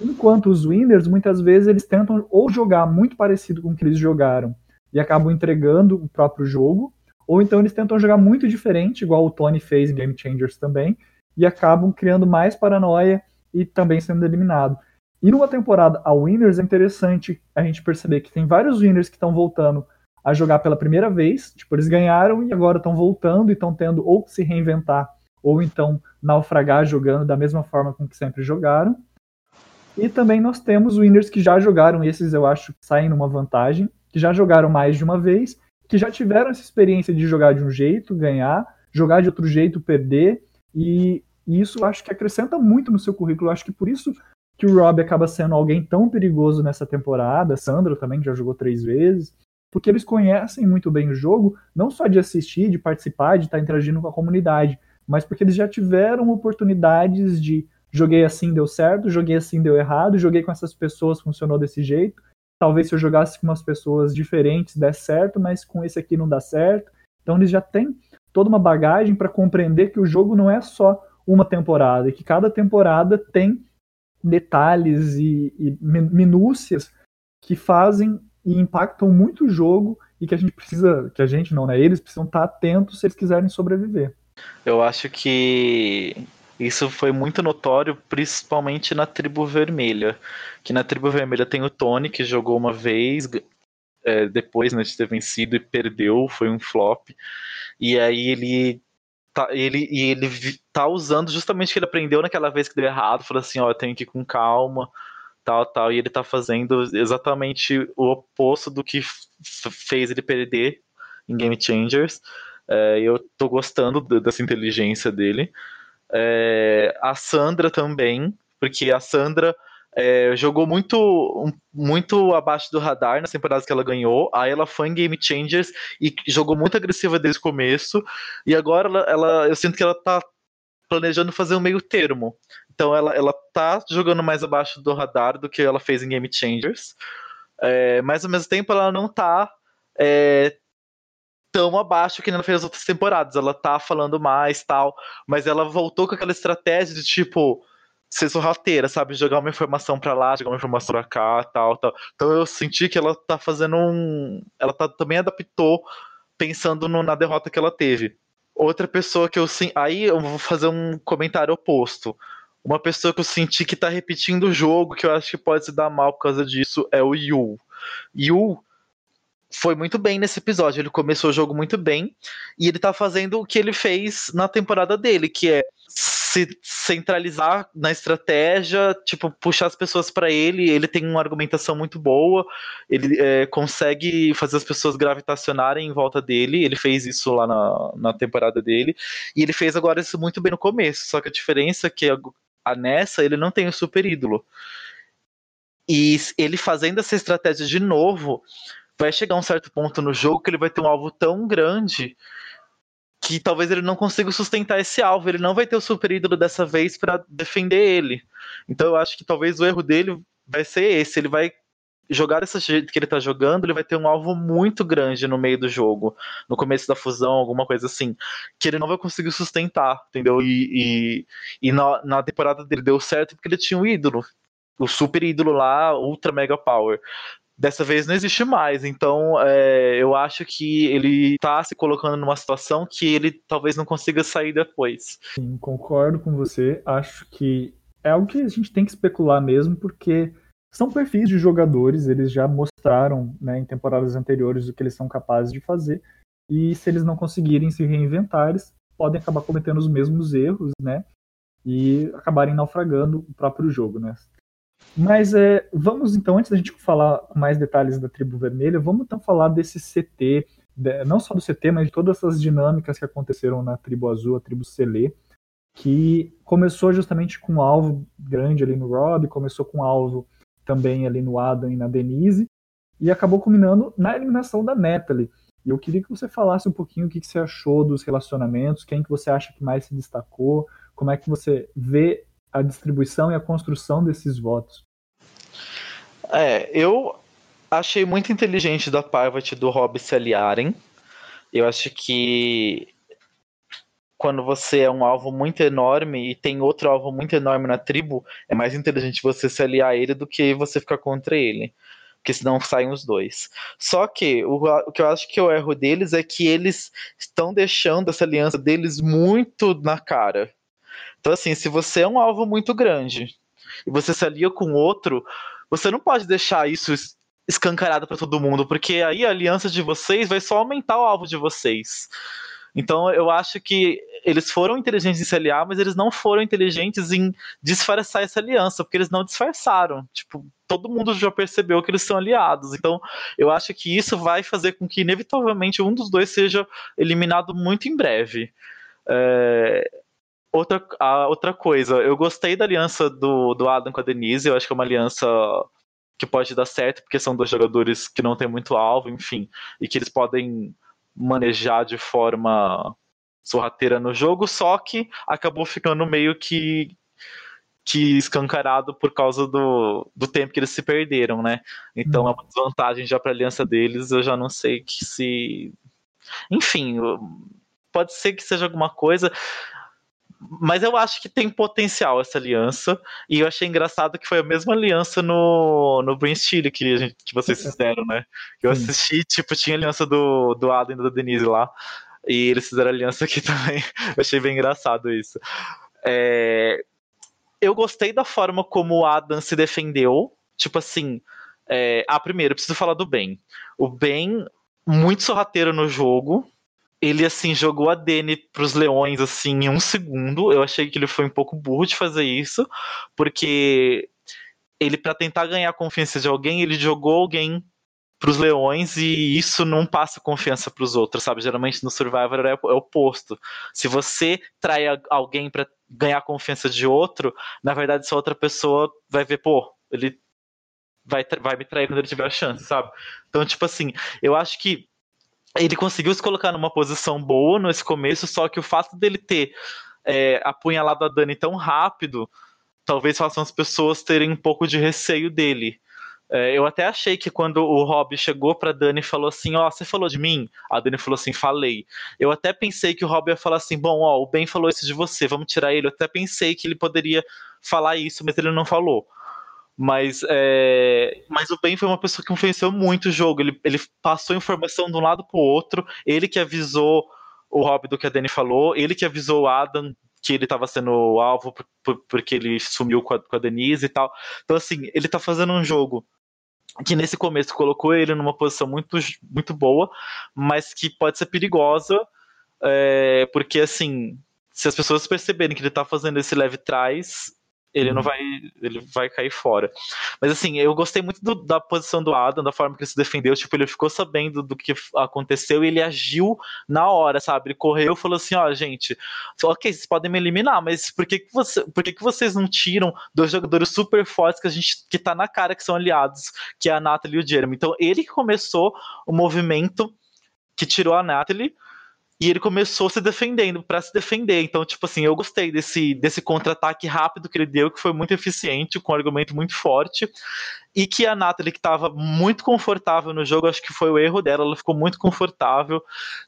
Enquanto os winners, muitas vezes, eles tentam ou jogar muito parecido com o que eles jogaram e acabam entregando o próprio jogo, ou então eles tentam jogar muito diferente, igual o Tony fez em Game Changers também, e acabam criando mais paranoia e também sendo eliminado. E numa temporada a Winners é interessante a gente perceber que tem vários Winners que estão voltando a jogar pela primeira vez, tipo, eles ganharam e agora estão voltando e estão tendo ou que se reinventar ou então naufragar jogando da mesma forma com que sempre jogaram. E também nós temos winners que já jogaram, esses eu acho que saem numa vantagem, que já jogaram mais de uma vez, que já tiveram essa experiência de jogar de um jeito, ganhar, jogar de outro jeito, perder, e, e isso acho que acrescenta muito no seu currículo. Eu acho que por isso que o Rob acaba sendo alguém tão perigoso nessa temporada, Sandro também, que já jogou três vezes, porque eles conhecem muito bem o jogo, não só de assistir, de participar, de estar interagindo com a comunidade, mas porque eles já tiveram oportunidades de joguei assim deu certo, joguei assim deu errado, joguei com essas pessoas funcionou desse jeito. Talvez se eu jogasse com umas pessoas diferentes desse certo, mas com esse aqui não dá certo. Então eles já têm toda uma bagagem para compreender que o jogo não é só uma temporada e que cada temporada tem detalhes e, e minúcias que fazem e impactam muito o jogo e que a gente precisa, que a gente não, né? Eles precisam estar atentos se eles quiserem sobreviver. Eu acho que isso foi muito notório, principalmente na tribo vermelha. Que na tribo vermelha tem o Tony, que jogou uma vez, é, depois né, de ter vencido e perdeu, foi um flop. E aí ele tá, ele, e ele tá usando justamente o que ele aprendeu naquela vez que deu errado, falou assim, ó, eu tenho que ir com calma, tal, tal, e ele tá fazendo exatamente o oposto do que fez ele perder em Game Changers. É, eu tô gostando dessa inteligência dele. É, a Sandra também, porque a Sandra é, jogou muito, muito abaixo do radar nas temporadas que ela ganhou. Aí ela foi em Game Changers e jogou muito agressiva desde o começo. E agora ela, ela eu sinto que ela tá planejando fazer um meio termo. Então ela, ela tá jogando mais abaixo do radar do que ela fez em Game Changers. É, mas ao mesmo tempo ela não tá é, tão abaixo que ela fez as outras temporadas. Ela tá falando mais tal, mas ela voltou com aquela estratégia de tipo ser sorrateira, sabe? Jogar uma informação para lá, jogar uma informação pra cá, tal, tal. Então eu senti que ela tá fazendo um. Ela tá, também adaptou pensando no, na derrota que ela teve. Outra pessoa que eu sim. Aí eu vou fazer um comentário oposto. Uma pessoa que eu senti que tá repetindo o jogo, que eu acho que pode se dar mal por causa disso, é o Yu. Yu foi muito bem nesse episódio. Ele começou o jogo muito bem e ele tá fazendo o que ele fez na temporada dele, que é se centralizar na estratégia, tipo, puxar as pessoas para ele. Ele tem uma argumentação muito boa, ele é, consegue fazer as pessoas gravitacionarem em volta dele. Ele fez isso lá na, na temporada dele e ele fez agora isso muito bem no começo. Só que a diferença é que a, a Nessa ele não tem o super ídolo. E ele fazendo essa estratégia de novo, vai chegar um certo ponto no jogo que ele vai ter um alvo tão grande que talvez ele não consiga sustentar esse alvo. Ele não vai ter o super ídolo dessa vez para defender ele. Então eu acho que talvez o erro dele vai ser esse. Ele vai jogar desse jeito que ele tá jogando, ele vai ter um alvo muito grande no meio do jogo, no começo da fusão, alguma coisa assim, que ele não vai conseguir sustentar, entendeu? E, e, e na, na temporada dele deu certo porque ele tinha um ídolo, o super ídolo lá, Ultra Mega Power dessa vez não existe mais. Então, é, eu acho que ele está se colocando numa situação que ele talvez não consiga sair depois. Sim, concordo com você. Acho que é algo que a gente tem que especular mesmo, porque são perfis de jogadores, eles já mostraram né, em temporadas anteriores o que eles são capazes de fazer. E se eles não conseguirem se reinventar, eles podem acabar cometendo os mesmos erros, né? E acabarem naufragando o próprio jogo, né? Mas é, vamos então, antes da gente falar mais detalhes da tribo vermelha, vamos então falar desse CT, não só do CT, mas de todas essas dinâmicas que aconteceram na tribo azul, a tribo Selê. que começou justamente com um alvo grande ali no Rob, começou com um alvo também ali no Adam e na Denise, e acabou culminando na eliminação da Natalie. E eu queria que você falasse um pouquinho o que, que você achou dos relacionamentos, quem que você acha que mais se destacou, como é que você vê a distribuição e a construção desses votos. É, eu achei muito inteligente da Parvati do Rob se aliarem. Eu acho que quando você é um alvo muito enorme e tem outro alvo muito enorme na tribo, é mais inteligente você se aliar a ele do que você ficar contra ele. Porque senão saem os dois. Só que o, o que eu acho que é o erro deles é que eles estão deixando essa aliança deles muito na cara. Então, assim, se você é um alvo muito grande e você se alia com outro, você não pode deixar isso escancarado para todo mundo, porque aí a aliança de vocês vai só aumentar o alvo de vocês. Então eu acho que eles foram inteligentes em se aliar, mas eles não foram inteligentes em disfarçar essa aliança, porque eles não disfarçaram. Tipo, todo mundo já percebeu que eles são aliados. Então eu acho que isso vai fazer com que, inevitavelmente, um dos dois seja eliminado muito em breve. É... Outra, a, outra coisa, eu gostei da aliança do, do Adam com a Denise, eu acho que é uma aliança que pode dar certo, porque são dois jogadores que não tem muito alvo, enfim, e que eles podem manejar de forma sorrateira no jogo, só que acabou ficando meio que que escancarado por causa do, do tempo que eles se perderam, né? Então hum. é uma desvantagem já para a aliança deles, eu já não sei que se. Enfim, pode ser que seja alguma coisa. Mas eu acho que tem potencial essa aliança. E eu achei engraçado que foi a mesma aliança no, no Brain Steel que, gente, que vocês fizeram, né? Eu assisti, tipo, tinha aliança do, do Adam e da Denise lá. E eles fizeram aliança aqui também. Eu achei bem engraçado isso. É... Eu gostei da forma como o Adam se defendeu. Tipo assim. É... Ah, primeiro, preciso falar do Ben. O Ben, muito sorrateiro no jogo ele assim jogou a Dani pros leões assim em um segundo. Eu achei que ele foi um pouco burro de fazer isso, porque ele para tentar ganhar a confiança de alguém, ele jogou alguém pros leões e isso não passa confiança para os outros, sabe? Geralmente no Survivor é, é o oposto. Se você trai alguém para ganhar a confiança de outro, na verdade essa outra pessoa vai ver, pô, ele vai, vai me trair quando ele tiver a chance, sabe? Então, tipo assim, eu acho que ele conseguiu se colocar numa posição boa nesse começo, só que o fato dele ter é, apunhalado a Dani tão rápido, talvez faça as pessoas terem um pouco de receio dele. É, eu até achei que quando o Rob chegou pra Dani e falou assim: Ó, oh, você falou de mim? A Dani falou assim: Falei. Eu até pensei que o Rob ia falar assim: Bom, ó, o Ben falou isso de você, vamos tirar ele. Eu até pensei que ele poderia falar isso, mas ele não falou. Mas, é, mas o Ben foi uma pessoa que influenciou muito o jogo. Ele, ele passou informação de um lado para o outro. Ele que avisou o Rob do que a Dani falou. Ele que avisou o Adam que ele estava sendo alvo por, por, porque ele sumiu com a, com a Denise e tal. Então, assim, ele está fazendo um jogo que nesse começo colocou ele numa posição muito, muito boa, mas que pode ser perigosa, é, porque assim, se as pessoas perceberem que ele está fazendo esse leve trás, ele não uhum. vai ele vai cair fora. Mas assim, eu gostei muito do, da posição do Adam, da forma que ele se defendeu, tipo, ele ficou sabendo do que aconteceu e ele agiu na hora, sabe? Ele correu e falou assim, ó, oh, gente, ok, vocês podem me eliminar, mas por que que, você, por que que vocês não tiram dois jogadores super fortes que a gente, que tá na cara que são aliados, que é a Natalie e o Jeremy? Então, ele que começou o movimento que tirou a Natalie, e ele começou se defendendo, para se defender. Então, tipo assim, eu gostei desse, desse contra-ataque rápido que ele deu, que foi muito eficiente, com um argumento muito forte. E que a Natalie, que estava muito confortável no jogo, acho que foi o erro dela, ela ficou muito confortável,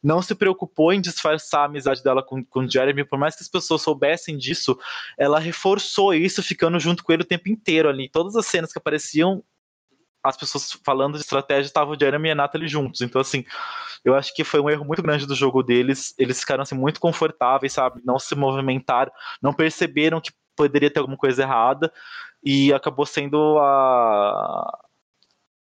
não se preocupou em disfarçar a amizade dela com, com o Jeremy, por mais que as pessoas soubessem disso, ela reforçou isso, ficando junto com ele o tempo inteiro ali. Todas as cenas que apareciam, as pessoas falando de estratégia estavam o Jeremy e a Natalie juntos. Então, assim, eu acho que foi um erro muito grande do jogo deles. Eles ficaram assim, muito confortáveis, sabe? Não se movimentaram, não perceberam que poderia ter alguma coisa errada e acabou sendo a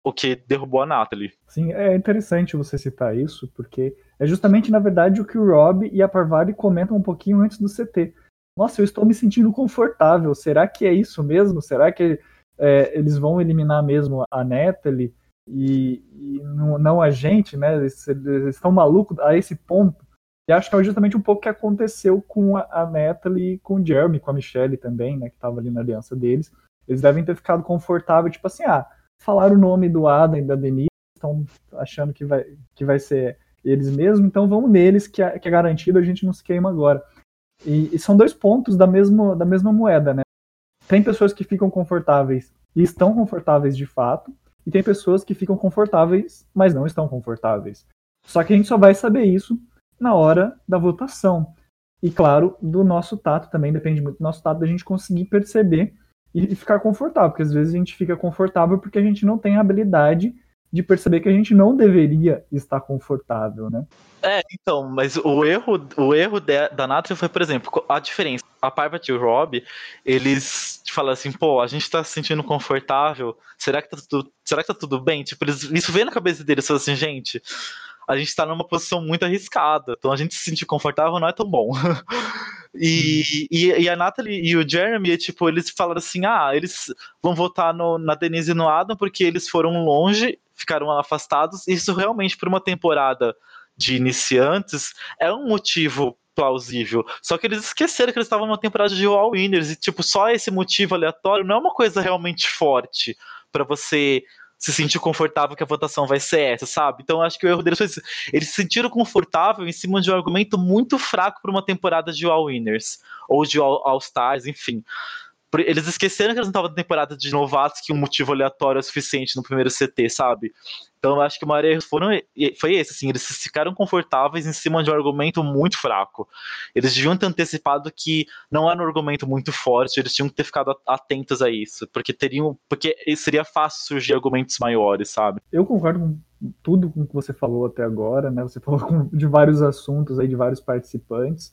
o que derrubou a Natalie. Sim, é interessante você citar isso, porque é justamente, na verdade, o que o Rob e a Parvari comentam um pouquinho antes do CT. Nossa, eu estou me sentindo confortável. Será que é isso mesmo? Será que é, eles vão eliminar mesmo a Natalie e, e não, não, a gente, né? Eles, eles, estão malucos a esse ponto. E acho que é justamente um pouco o que aconteceu com a, a Natalie com o Jeremy, com a Michelle também, né, que estava ali na aliança deles. Eles devem ter ficado confortáveis, tipo assim, ah, falaram o nome do Adam e da Denise, estão achando que vai, que vai ser eles mesmos, então vamos neles, que é, que é garantido, a gente não se queima agora. E, e, são dois pontos da mesma, da mesma moeda, né? Tem pessoas que ficam confortáveis e estão confortáveis de fato, e tem pessoas que ficam confortáveis, mas não estão confortáveis. Só que a gente só vai saber isso na hora da votação. E claro, do nosso tato também, depende muito do nosso tato, da gente conseguir perceber e, ficar confortável, porque às vezes a gente fica confortável porque a gente não tem a habilidade de perceber que a gente não deveria estar confortável, né? É, então, mas o erro, o erro de, da Nathan foi, por exemplo, a diferença. A Parvati e o Rob, eles falam assim, pô, a gente tá se sentindo confortável, será que tá tudo, será que tá tudo bem? Tipo, eles, isso vem na cabeça deles, falam assim, gente, a gente tá numa posição muito arriscada, então a gente se sentir confortável não é tão bom. e, e, e, a Natalie e o Jeremy, tipo, eles falaram assim, ah, eles vão votar no, na Denise e no Adam porque eles foram longe ficaram afastados. Isso realmente, por uma temporada de iniciantes, é um motivo plausível. Só que eles esqueceram que eles estavam numa temporada de All Winners e, tipo, só esse motivo aleatório não é uma coisa realmente forte para você se sentir confortável que a votação vai ser essa, sabe? Então acho que o erro deles foi isso. Eles se sentiram confortável em cima de um argumento muito fraco para uma temporada de All Winners ou de All, All Stars, enfim. Eles esqueceram que eles não estavam na temporada de novatos que um motivo aleatório é suficiente no primeiro CT, sabe? Então eu acho que o maior erro foram, foi esse, assim, eles ficaram confortáveis em cima de um argumento muito fraco. Eles deviam ter antecipado que não era um argumento muito forte, eles tinham que ter ficado atentos a isso, porque teriam, porque seria fácil surgir argumentos maiores, sabe? Eu concordo com tudo com que você falou até agora, né? Você falou de vários assuntos aí, de vários participantes.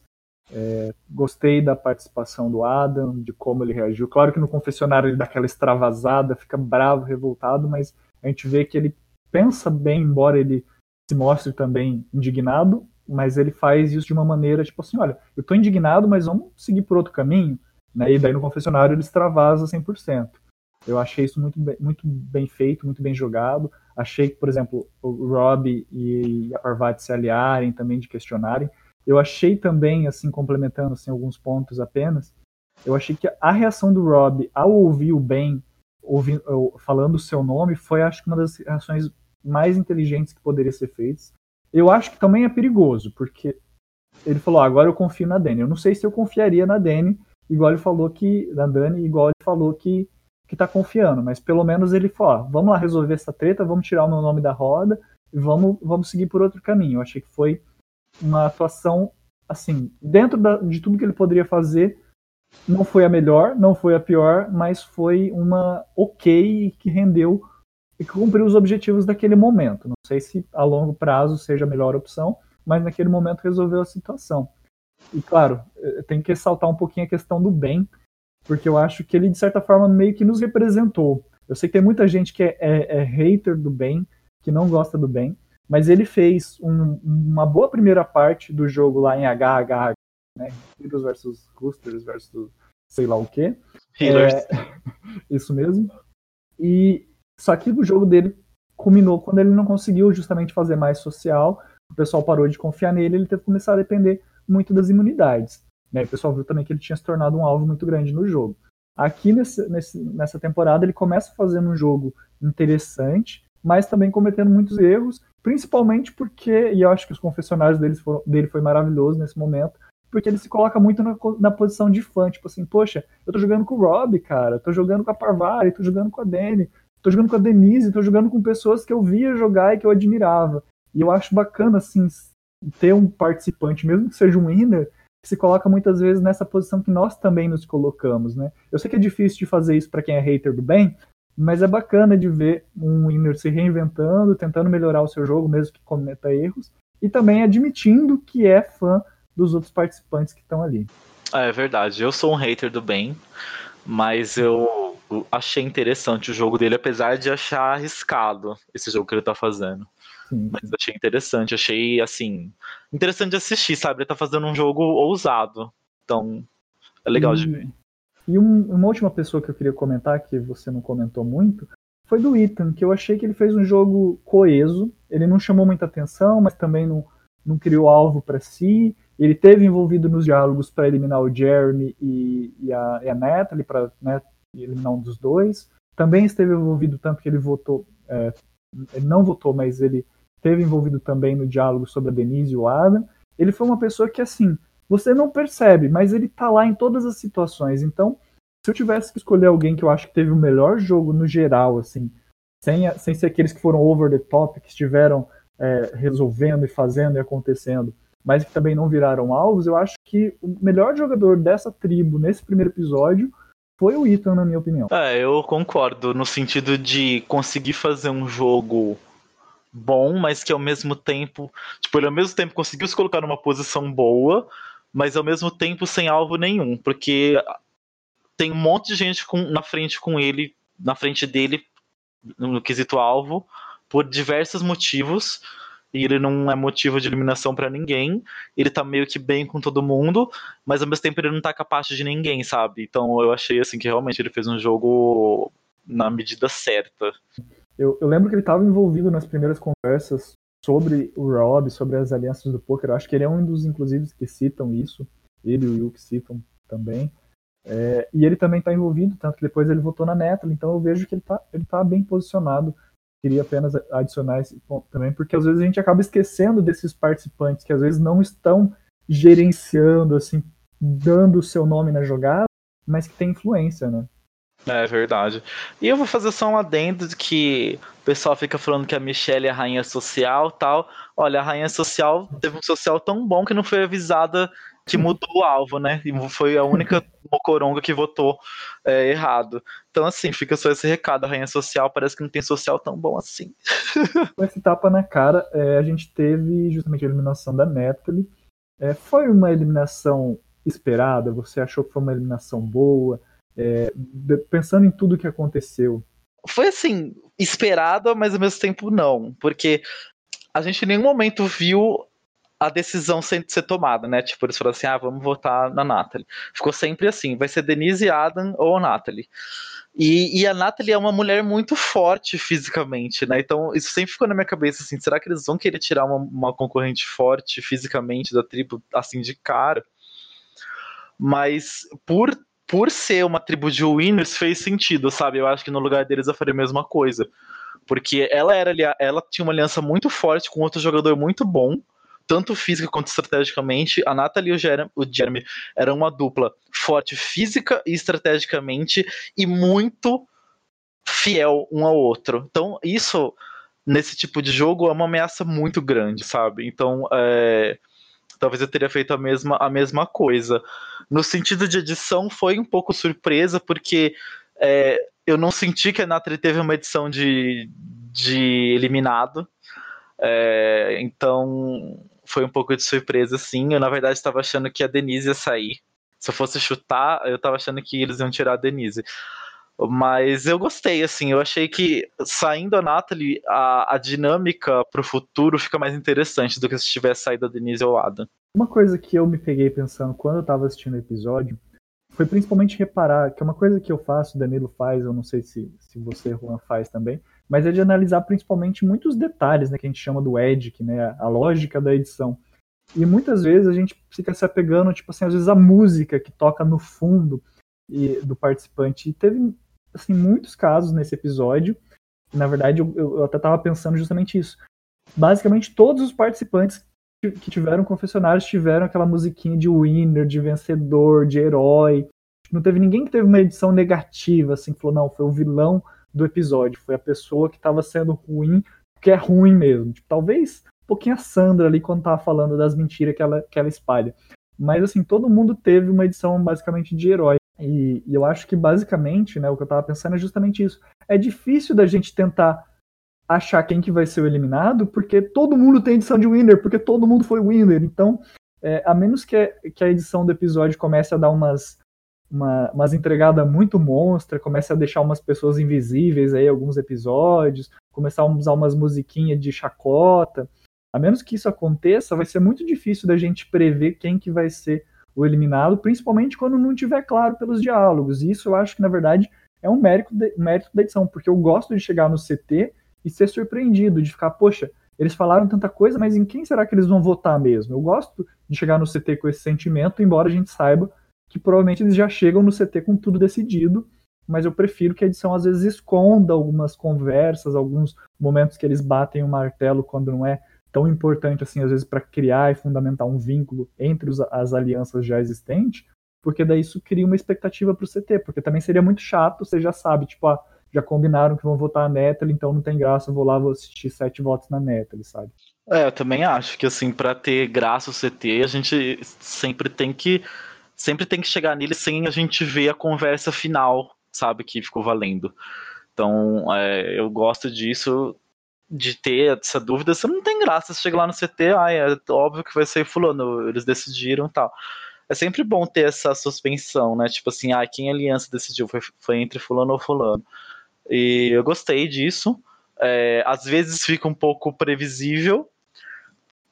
É, gostei da participação do Adam, de como ele reagiu. Claro que no confessionário ele dá aquela extravasada, fica bravo, revoltado, mas a gente vê que ele pensa bem, embora ele se mostre também indignado, mas ele faz isso de uma maneira tipo assim: olha, eu tô indignado, mas vamos seguir por outro caminho. Né? E daí no confessionário ele extravasa 100%. Eu achei isso muito bem, muito bem feito, muito bem jogado. Achei que, por exemplo, o Rob e a Parvati se aliarem também de questionarem eu achei também, assim, complementando assim, alguns pontos apenas, eu achei que a reação do Rob ao ouvir o Ben ouvir, falando o seu nome foi, acho que, uma das reações mais inteligentes que poderia ser feitas. Eu acho que também é perigoso, porque ele falou, ah, agora eu confio na Dani. Eu não sei se eu confiaria na Dani, igual ele falou que, na Dani, igual ele falou que, que tá confiando, mas pelo menos ele falou, ah, vamos lá resolver essa treta, vamos tirar o meu nome da roda e vamos, vamos seguir por outro caminho. Eu achei que foi uma atuação, assim, dentro da, de tudo que ele poderia fazer, não foi a melhor, não foi a pior, mas foi uma ok que rendeu e que cumpriu os objetivos daquele momento. Não sei se a longo prazo seja a melhor opção, mas naquele momento resolveu a situação. E claro, tem que ressaltar um pouquinho a questão do bem, porque eu acho que ele, de certa forma, meio que nos representou. Eu sei que tem muita gente que é, é, é hater do bem, que não gosta do bem, mas ele fez um, uma boa primeira parte do jogo lá em HH, né? Heroes versus Clusters versus sei lá o que. É, isso mesmo. E só que o jogo dele culminou quando ele não conseguiu justamente fazer mais social. O pessoal parou de confiar nele, ele teve que começar a depender muito das imunidades. Né? O pessoal viu também que ele tinha se tornado um alvo muito grande no jogo. Aqui nesse, nesse, nessa temporada ele começa fazendo um jogo interessante, mas também cometendo muitos erros Principalmente porque, e eu acho que os confessionários dele, foram, dele foi maravilhoso nesse momento, porque ele se coloca muito na, na, posição de fã, tipo assim, poxa, eu tô jogando com o Rob, cara, tô jogando com a Parvari, tô jogando com a Dani, tô jogando com a Denise, tô jogando com pessoas que eu via jogar e que eu admirava. E eu acho bacana, assim, ter um participante, mesmo que seja um winner, que se coloca muitas vezes nessa posição que nós também nos colocamos, né? Eu sei que é difícil de fazer isso para quem é hater do bem, mas é bacana de ver um winner se reinventando, tentando melhorar o seu jogo, mesmo que cometa erros, e também admitindo que é fã dos outros participantes que estão ali. É verdade, eu sou um hater do bem, mas eu achei interessante o jogo dele, apesar de achar arriscado esse jogo que ele tá fazendo. Sim. Mas achei interessante, achei assim. Interessante de assistir, sabe? Ele tá fazendo um jogo ousado. Então, é legal de ver. E um, uma última pessoa que eu queria comentar, que você não comentou muito, foi do Ethan, que eu achei que ele fez um jogo coeso. Ele não chamou muita atenção, mas também não, não criou alvo para si. Ele teve envolvido nos diálogos para eliminar o Jeremy e, e, a, e a Natalie, para né, eliminar um dos dois. Também esteve envolvido tanto que ele votou, é, ele não votou, mas ele esteve envolvido também no diálogo sobre a Denise e o Adam. Ele foi uma pessoa que, assim, você não percebe, mas ele tá lá em todas as situações. Então, se eu tivesse que escolher alguém que eu acho que teve o melhor jogo no geral, assim, sem, sem ser aqueles que foram over the top, que estiveram é, resolvendo e fazendo e acontecendo, mas que também não viraram alvos, eu acho que o melhor jogador dessa tribo nesse primeiro episódio foi o Ethan, na minha opinião. É, eu concordo, no sentido de conseguir fazer um jogo bom, mas que ao mesmo tempo, tipo, ele ao mesmo tempo conseguiu se colocar numa posição boa, mas ao mesmo tempo sem alvo nenhum, porque tem um monte de gente com, na frente com ele, na frente dele, no quesito alvo, por diversos motivos, e ele não é motivo de eliminação para ninguém. Ele tá meio que bem com todo mundo, mas ao mesmo tempo ele não tá capaz de ninguém, sabe? Então eu achei assim que realmente ele fez um jogo na medida certa. Eu, eu lembro que ele estava envolvido nas primeiras conversas sobre o Rob, sobre as alianças do poker. Eu acho que ele é um dos, inclusive, que citam isso. Ele e o que citam também. É, e ele também está envolvido, tanto que depois ele votou na Netflix, então eu vejo que ele está ele tá bem posicionado. Queria apenas adicionar esse ponto também, porque às vezes a gente acaba esquecendo desses participantes que às vezes não estão gerenciando, assim, dando o seu nome na jogada, mas que tem influência, né? É verdade. E eu vou fazer só um adendo de que o pessoal fica falando que a Michelle é a rainha social tal. Olha, a rainha social teve um social tão bom que não foi avisada que mudou o alvo, né? E foi a única mocoronga que votou é, errado. Então, assim, fica só esse recado. A rainha social parece que não tem social tão bom assim. Com esse tapa na cara, é, a gente teve justamente a eliminação da Natalie. É, foi uma eliminação esperada? Você achou que foi uma eliminação boa? É, pensando em tudo que aconteceu. Foi assim, esperado, mas ao mesmo tempo não. Porque a gente em nenhum momento viu a decisão sem ser tomada, né? Tipo, eles falaram assim: ah, vamos votar na Natalie. Ficou sempre assim: vai ser Denise, Adam ou a Natalie. E, e, a Natalie é uma mulher muito forte fisicamente, né? Então isso sempre ficou na minha cabeça assim: será que eles vão querer tirar uma, uma concorrente forte fisicamente da tribo assim de cara? Mas por por ser uma tribo de winners, fez sentido, sabe? Eu acho que no lugar deles eu faria a mesma coisa. Porque ela era ela tinha uma aliança muito forte com outro jogador muito bom, tanto física quanto estrategicamente. A Natalie e o Jeremy, o Jeremy eram uma dupla forte física e estrategicamente e muito fiel um ao outro. Então, isso nesse tipo de jogo é uma ameaça muito grande, sabe? Então, é, talvez eu teria feito a mesma, a mesma coisa. No sentido de edição, foi um pouco surpresa, porque é, eu não senti que a Nathalie teve uma edição de, de eliminado. É, então, foi um pouco de surpresa, sim. Eu, na verdade, estava achando que a Denise ia sair. Se eu fosse chutar, eu estava achando que eles iam tirar a Denise. Mas eu gostei, assim, eu achei que saindo a Natalie, a, a dinâmica pro futuro fica mais interessante do que se tivesse saído a Denise ou Adam. Uma coisa que eu me peguei pensando quando eu tava assistindo o episódio foi principalmente reparar, que é uma coisa que eu faço, o Danilo faz, eu não sei se, se você, Juan, faz também, mas é de analisar principalmente muitos detalhes, né, que a gente chama do edic, né, a lógica da edição. E muitas vezes a gente fica se apegando, tipo assim, às vezes a música que toca no fundo e, do participante. E teve assim, muitos casos nesse episódio. Na verdade, eu, eu até estava pensando justamente isso. Basicamente, todos os participantes que tiveram confessionários tiveram aquela musiquinha de winner, de vencedor, de herói. Não teve ninguém que teve uma edição negativa, assim, que falou, não, foi o vilão do episódio, foi a pessoa que estava sendo ruim, que é ruim mesmo. Tipo, talvez um pouquinho a Sandra ali quando tava falando das mentiras que ela, que ela espalha. Mas assim, todo mundo teve uma edição basicamente de herói. E, e, eu acho que basicamente, né, o que eu tava pensando é justamente isso. É difícil da gente tentar achar quem que vai ser o eliminado, porque todo mundo tem edição de winner, porque todo mundo foi winner. Então, é, a menos que que a edição do episódio comece a dar umas, uma, umas entregadas muito monstra, comece a deixar umas pessoas invisíveis aí alguns episódios, começar a usar umas musiquinhas de chacota. A menos que isso aconteça, vai ser muito difícil da gente prever quem que vai ser o eliminado, principalmente quando não tiver claro pelos diálogos. E isso eu acho que, na verdade, é um mérito, de, mérito da edição, porque eu gosto de chegar no CT e ser surpreendido, de ficar, poxa, eles falaram tanta coisa, mas em quem será que eles vão votar mesmo? Eu gosto de chegar no CT com esse sentimento, embora a gente saiba que provavelmente eles já chegam no CT com tudo decidido, mas eu prefiro que a edição às vezes esconda algumas conversas, alguns momentos que eles batem o martelo quando não é tão importante assim, às vezes, para criar e fundamentar um vínculo entre os, as alianças já existentes, porque daí isso cria uma expectativa para o CT, porque também seria muito chato, você já sabe, tipo, ah, já combinaram que vão votar a Natalie, então não tem graça, eu vou lá, vou assistir sete votos na Natalie, sabe? É, eu também acho que, assim, para ter graça o CT, a gente sempre tem que sempre tem que chegar nele sem a gente ver a conversa final, sabe, que ficou valendo. Então, é, eu gosto disso, de ter essa dúvida, você não tem graça, você chega lá no CT, ah, é óbvio que vai ser fulano, eles decidiram tal. É sempre bom ter essa suspensão, né? Tipo assim, ah, quem a aliança decidiu? Foi, foi entre fulano ou fulano. E eu gostei disso. É, às vezes fica um pouco previsível,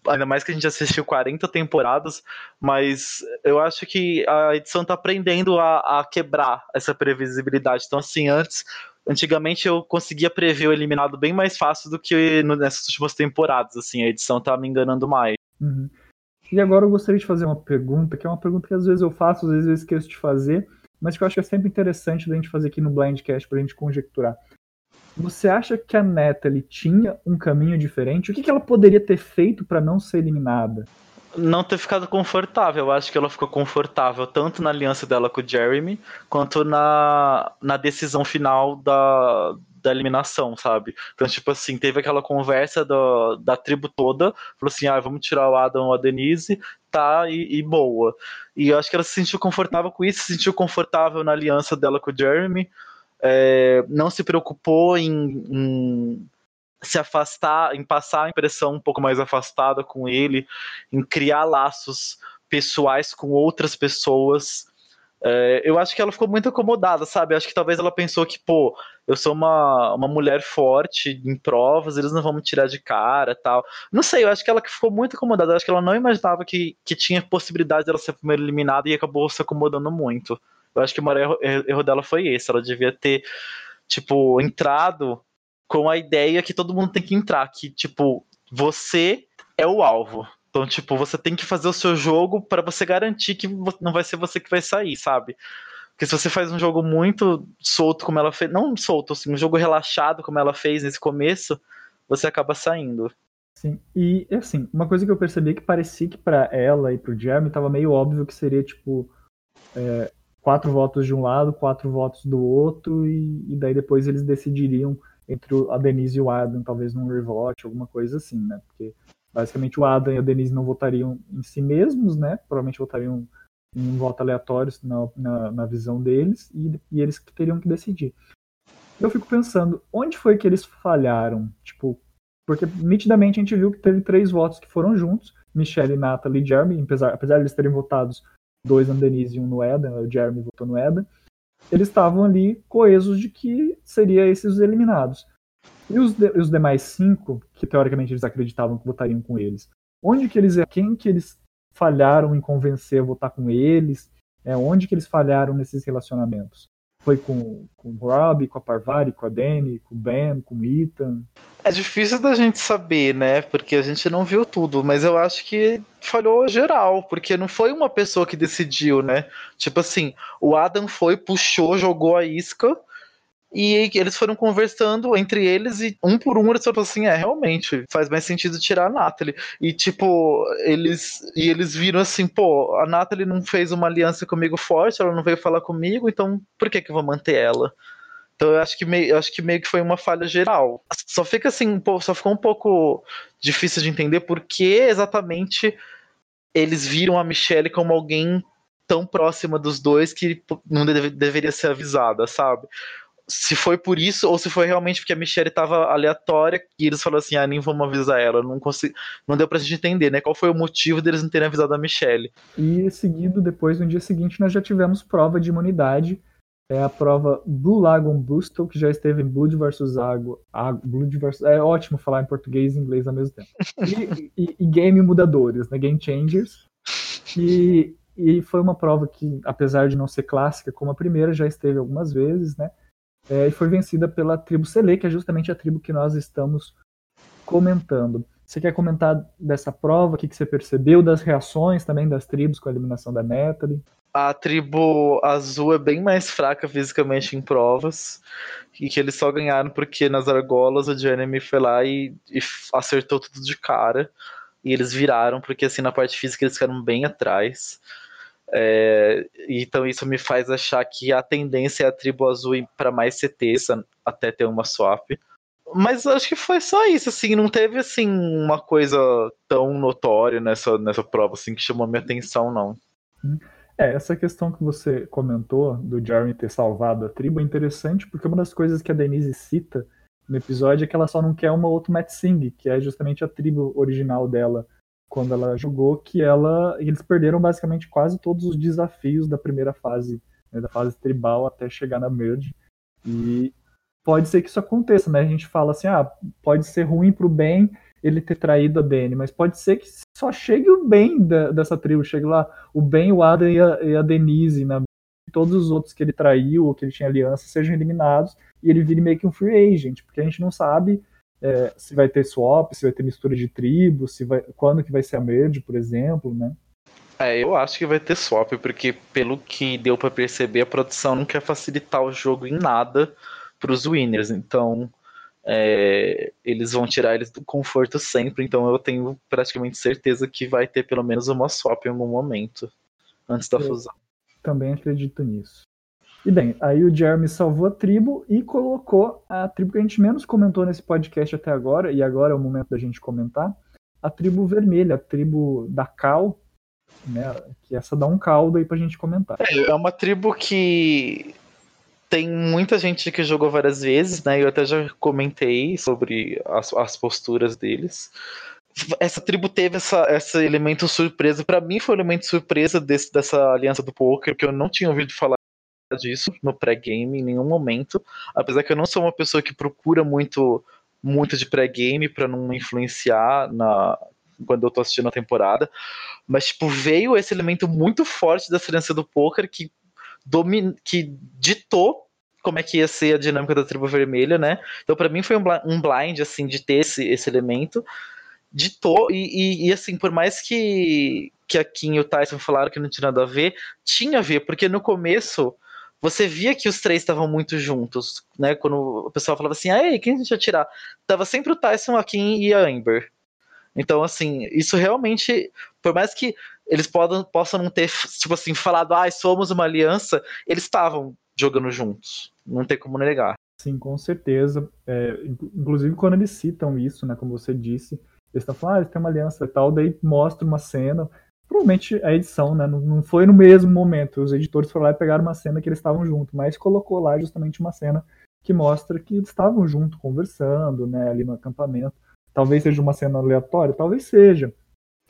ainda mais que a gente assistiu 40 temporadas, mas eu acho que a edição tá aprendendo a, a quebrar essa previsibilidade. Então, assim, antes antigamente eu conseguia prever o eliminado bem mais fácil do que nessas últimas temporadas, assim, a edição tá me enganando mais. Uhum. E agora eu gostaria de fazer uma pergunta, que é uma pergunta que às vezes eu faço, às vezes eu esqueço de fazer, mas que eu acho que é sempre interessante da gente fazer aqui no Blindcast pra gente conjecturar. Você acha que a Natalie tinha um caminho diferente? O que, que ela poderia ter feito para não ser eliminada? Não ter ficado confortável. Eu acho que ela ficou confortável tanto na aliança dela com o Jeremy, quanto na, na decisão final da, da eliminação, sabe? Então, tipo assim, teve aquela conversa do, da tribo toda, falou assim, ah, vamos tirar o Adam ou a Denise, tá, e, e, boa. E eu acho que ela se sentiu confortável com isso, se sentiu confortável na aliança dela com o Jeremy, é, não se preocupou em, em, se afastar, em passar a impressão um pouco mais afastada com ele, em criar laços pessoais com outras pessoas. É, eu acho que ela ficou muito acomodada, sabe? Acho que talvez ela pensou que, pô, eu sou uma, uma mulher forte em provas, eles não vão me tirar de cara tal. Não sei, eu acho que ela ficou muito acomodada. Eu acho que ela não imaginava que, que tinha possibilidade dela ser a primeira eliminada e acabou se acomodando muito. Eu acho que o maior erro, erro dela foi esse. Ela devia ter, tipo, entrado com a ideia que todo mundo tem que entrar, que, tipo, você é o alvo. Então, tipo, você tem que fazer o seu jogo para você garantir que não vai ser você que vai sair, sabe? Porque se você faz um jogo muito solto como ela fez, não solto, assim, um jogo relaxado como ela fez nesse começo, você acaba saindo. Sim, e assim, uma coisa que eu percebi que parecia que para ela e pro Jeremy tava meio óbvio que seria, tipo, é, quatro votos de um lado, quatro votos do outro, e, e daí depois eles decidiriam entre a Denise e o Adam, talvez num revote, alguma coisa assim, né? Porque basicamente o Adam e a Denise não votariam em si mesmos, né? Provavelmente votariam em um voto aleatório na, na, na visão deles, e, e eles que teriam que decidir. Eu fico pensando, onde foi que eles falharam? Tipo, porque nitidamente a gente viu que teve três votos que foram juntos, Michelle, Natalie e Jeremy, apesar, apesar de eles terem votados dois no Denise e um no Eden, o Jeremy votou no Eden, eles estavam ali coesos de que seria esses os eliminados. E os, de, os demais cinco, que teoricamente eles acreditavam que votariam com eles, onde que eles, quem que eles falharam em convencer a votar com eles? É, onde que eles falharam nesses relacionamentos? Foi com, com o Rob, com a Parvari, com a Danny, com o Ben, com o Ethan? É difícil da gente saber, né? Porque a gente não viu tudo, mas eu acho que falhou geral, porque não foi uma pessoa que decidiu, né? Tipo assim, o Adam foi, puxou, jogou a isca e eles foram conversando entre eles e um por um eles falaram assim: é, realmente, faz mais sentido tirar a Natalie. E tipo, eles e eles viram assim: pô, a Natalie não fez uma aliança comigo forte, ela não veio falar comigo, então por que que eu vou manter ela? Então eu acho que meio, eu acho que meio que foi uma falha geral. Só fica assim, só ficou um pouco difícil de entender por que exatamente eles viram a Michelle como alguém tão próxima dos dois que não deve, deveria ser avisada, sabe? Se foi por isso ou se foi realmente porque a Michelle estava aleatória e eles falaram assim, ah, nem vamos avisar ela. Não, consegui... não deu pra gente entender, né? Qual foi o motivo deles não terem avisado a Michelle. E seguido, depois, no dia seguinte, nós já tivemos prova de imunidade. É a prova Blue Lagoon Boostle, que já esteve em Blood vs. Água. Blood versus... É ótimo falar em português e inglês ao mesmo tempo. E, e, e Game Mudadores, né? Game Changers. E, e foi uma prova que, apesar de não ser clássica como a primeira, já esteve algumas vezes, né? É, e foi vencida pela tribo Sele, que é justamente a tribo que nós estamos comentando. Você quer comentar dessa prova? O que, que você percebeu das reações também das tribos com a eliminação da Natalie? A tribo azul é bem mais fraca fisicamente em provas. E que eles só ganharam porque nas argolas o Jeremy foi lá e, e acertou tudo de cara. E eles viraram, porque assim, na parte física eles ficaram bem atrás. É, então isso me faz achar que a tendência é a tribo azul ir para mais CTs até ter uma swap. Mas acho que foi só isso, assim, não teve assim uma coisa tão notória nessa, nessa prova assim que chamou minha atenção, não. É, essa questão que você comentou do Jeremy ter salvado a tribo é interessante porque uma das coisas que a Denise cita no episódio é que ela só não quer uma outra Matt Singh, que é justamente a tribo original dela quando ela jogou, que ela eles perderam basicamente quase todos os desafios da primeira fase, né, da fase tribal até chegar na merge. E pode ser que isso aconteça, né? A gente fala assim, ah, pode ser ruim pro bem ele ter traído a Dany, mas pode ser que só chegue o bem da, dessa tribo, chegue lá o Ben, o Adam e a, e a Denise, né? todos os outros que ele traiu ou que ele tinha aliança sejam eliminados e ele vire meio que um free agent, porque a gente não sabe é, se vai ter swap, se vai ter mistura de tribos, se vai, quando que vai ser a merge, por exemplo, né? É, eu acho que vai ter swap, porque pelo que deu para perceber, a produção não quer facilitar o jogo em nada para os winners, então é, eles vão tirar eles do conforto sempre, então eu tenho praticamente certeza que vai ter pelo menos uma swap em algum momento antes da eu fusão. Também acredito nisso. E bem, aí o Jeremy salvou a tribo e colocou a tribo que a gente menos comentou nesse podcast até agora, e agora é o momento da gente comentar, a tribo vermelha, a tribo da Cal, né? Que essa dá um caldo aí pra gente comentar. É, é uma tribo que tem muita gente que jogou várias vezes, né? Eu até já comentei sobre as, as posturas deles. Essa tribo teve essa, esse elemento surpresa. Para mim foi um elemento surpresa desse, dessa aliança do poker, que eu não tinha ouvido falar disso no pré-game em nenhum momento. Apesar que eu não sou uma pessoa que procura muito muito de pré-game para não influenciar na quando eu tô assistindo a temporada, mas tipo veio esse elemento muito forte da aliança do poker que domin... que ditou como é que ia ser a dinâmica da tribo vermelha, né? Então, para mim, foi um blind, assim, de ter esse, esse elemento. Ditou, e, e, e, assim, por mais que, que a Kim e o Tyson falaram que não tinha nada a ver, tinha a ver, porque no começo você via que os três estavam muito juntos, né? Quando o pessoal falava assim, ah, quem a gente vai tirar? Tava sempre o Tyson, a Kim e a Amber. Então, assim, isso realmente, por mais que eles podam, possam não ter, tipo assim, falado, ah, somos uma aliança, eles estavam jogando juntos. Não tem como negar. Sim, com certeza. É, inclusive, quando eles citam isso, né, como você disse, eles estão falando, ah, eles têm uma aliança e tal, daí mostra uma cena. Provavelmente a edição, né? Não, não foi no mesmo momento. Os editores foram lá e pegaram uma cena que eles estavam juntos, mas colocou lá justamente uma cena que mostra que eles estavam juntos, conversando, né, ali no acampamento. Talvez seja uma cena aleatória, talvez seja.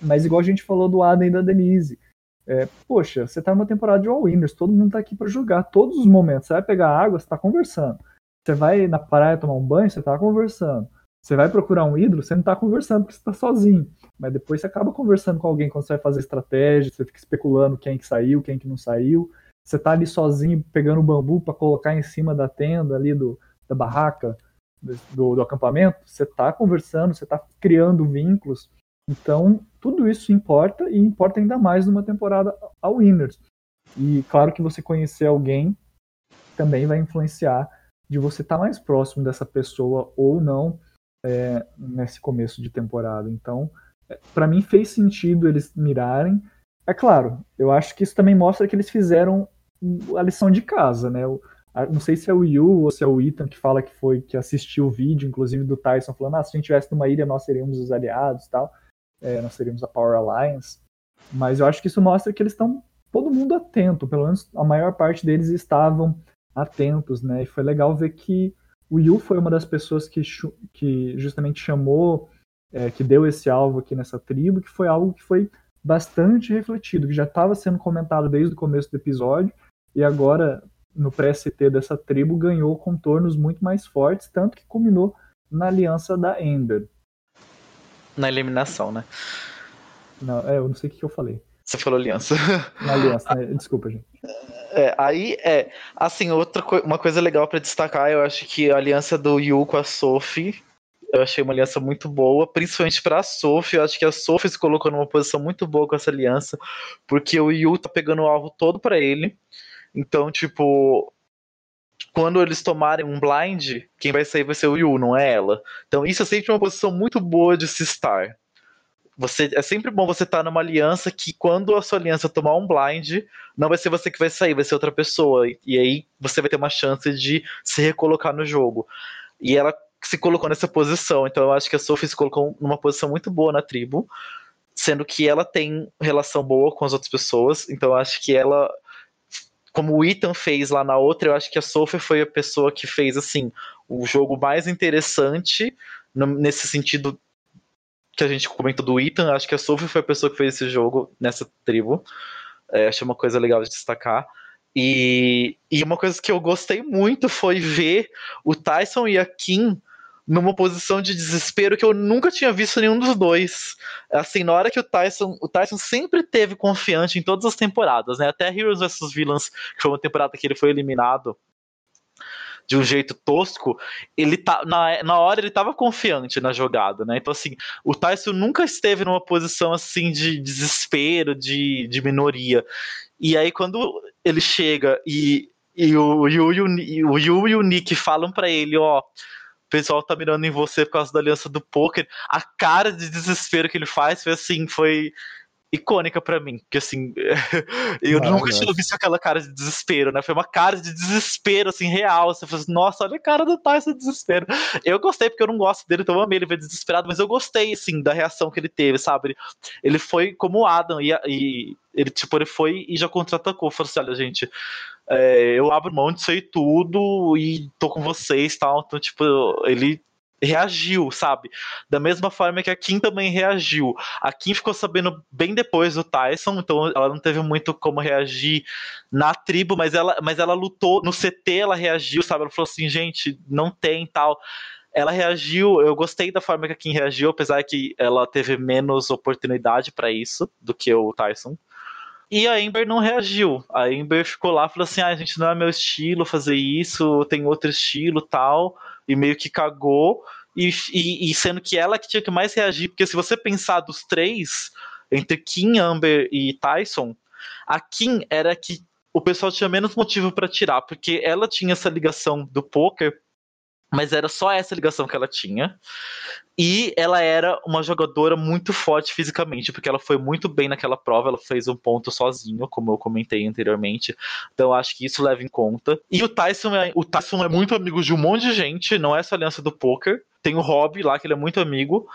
Mas igual a gente falou do Adam e da Denise. É, poxa, você tá numa temporada de all-winners, todo mundo tá aqui para jogar, todos os momentos. Você vai pegar água, você tá conversando. Você vai na praia tomar um banho, você tá conversando. Você vai procurar um ídolo, você não tá conversando porque você tá sozinho. Mas depois você acaba conversando com alguém quando você vai fazer estratégia, você fica especulando quem que saiu, quem que não saiu. Você tá ali sozinho pegando bambu para colocar em cima da tenda ali do, da barraca, do, do acampamento. Você tá conversando, você tá criando vínculos. Então, tudo isso importa e importa ainda mais numa temporada ao Winners. E claro que você conhecer alguém também vai influenciar de você estar tá mais próximo dessa pessoa ou não é, nesse começo de temporada. Então, é, para mim fez sentido eles mirarem. É claro, eu acho que isso também mostra que eles fizeram a lição de casa, né? Não sei se é o Yu ou se é o Ethan que fala que foi que assistiu o vídeo, inclusive do Tyson falando, ah, se a gente estivesse numa ilha nós seríamos os aliados e tal é, nós seríamos a Power Alliance. Mas eu acho que isso mostra que eles estão todo mundo atento, pelo menos a maior parte deles estavam atentos, né? E foi legal ver que o Yu foi uma das pessoas que, que justamente chamou, é, que deu esse alvo aqui nessa tribo, que foi algo que foi bastante refletido, que já estava sendo comentado desde o começo do episódio, e agora, no pré-CT dessa tribo, ganhou contornos muito mais fortes, tanto que culminou na aliança da Ender na eliminação, né? Não, é, eu não sei o que eu falei. Você falou aliança. Na aliança, né? Desculpa, gente. É, aí é. Assim, outra co uma coisa legal para destacar, eu acho que a aliança do Yu com a Sophie Eu achei uma aliança muito boa, principalmente pra Sophie. Eu acho que a Sophie se colocou numa posição muito boa com essa aliança, porque o Yu tá pegando o alvo todo para ele. Então, tipo, quando eles tomarem um blind, quem vai sair vai ser o Yu, não é ela. Então, isso é sempre uma posição muito boa de se estar. Você, é sempre bom você estar tá numa aliança que quando a sua aliança tomar um blind, não vai ser você que vai sair, vai ser outra pessoa. E, aí você vai ter uma chance de se recolocar no jogo. E ela se colocou nessa posição. Então eu acho que a Sophie se colocou numa posição muito boa na tribo, sendo que ela tem relação boa com as outras pessoas. Então eu acho que ela, como o Ethan fez lá na outra, eu acho que a Sophie foi a pessoa que fez assim o jogo mais interessante nesse sentido que a gente comentou do Ethan, acho que a Sophie foi a pessoa que fez esse jogo nessa tribo. É, achei uma coisa legal de destacar. E, e uma coisa que eu gostei muito foi ver o Tyson e a Kim numa posição de desespero que eu nunca tinha visto nenhum dos dois. Assim, na hora que o Tyson, o Tyson sempre teve confiante em todas as temporadas, né? Até Heroes vs Villains, que foi uma temporada que ele foi eliminado, de um jeito tosco, ele tá na, na hora ele tava confiante na jogada, né? Então assim, o Tyson nunca esteve numa posição assim de desespero, de, de minoria. E aí quando ele chega e, e o Yu e o, Yu e o Nick falam para ele, ó, o pessoal tá mirando em você por causa da aliança do poker. A cara de desespero que ele faz foi assim, foi icônica para mim, que assim, eu ah, nunca tinha visto aquela cara de desespero, né? Foi uma cara de desespero, assim, real. Você fala assim, nossa, olha a cara do Tyson de desespero. Eu gostei porque eu não gosto dele, então eu amei ele ver desesperado, mas eu gostei, assim, da reação que ele teve, sabe? Ele foi como o Adam, e, e ele, tipo, ele foi e já contra-atacou. Falou assim, olha, gente, é, eu abro mão disso aí tudo e tô com vocês e tal. Então, tipo, ele reagiu, sabe? Da mesma forma que a Kim também reagiu. A Kim ficou sabendo bem depois do Tyson, então ela não teve muito como reagir na tribo, mas ela, mas ela lutou no CT, ela reagiu, sabe? Ela falou assim, gente, não tem tal. Ela reagiu, eu gostei da forma que a Kim reagiu, apesar que ela teve menos oportunidade para isso do que o Tyson. E a Ember não reagiu. A Ember ficou lá, falou assim: ah, gente, não é meu estilo fazer isso, tem outro estilo tal e meio que cagou. E, e, e, sendo que ela que tinha que mais reagir, porque se você pensar dos três, entre Kim, Amber e Tyson, a Kim era que o pessoal tinha menos motivo para tirar, porque ela tinha essa ligação do poker mas era só essa ligação que ela tinha. E ela era uma jogadora muito forte fisicamente, porque ela foi muito bem naquela prova, ela fez um ponto sozinho, como eu comentei anteriormente. Então acho que isso leva em conta. E o Tyson é, o Tyson é muito amigo de um monte de gente, não é essa aliança do poker. Tem o Rob lá, que ele é muito amigo.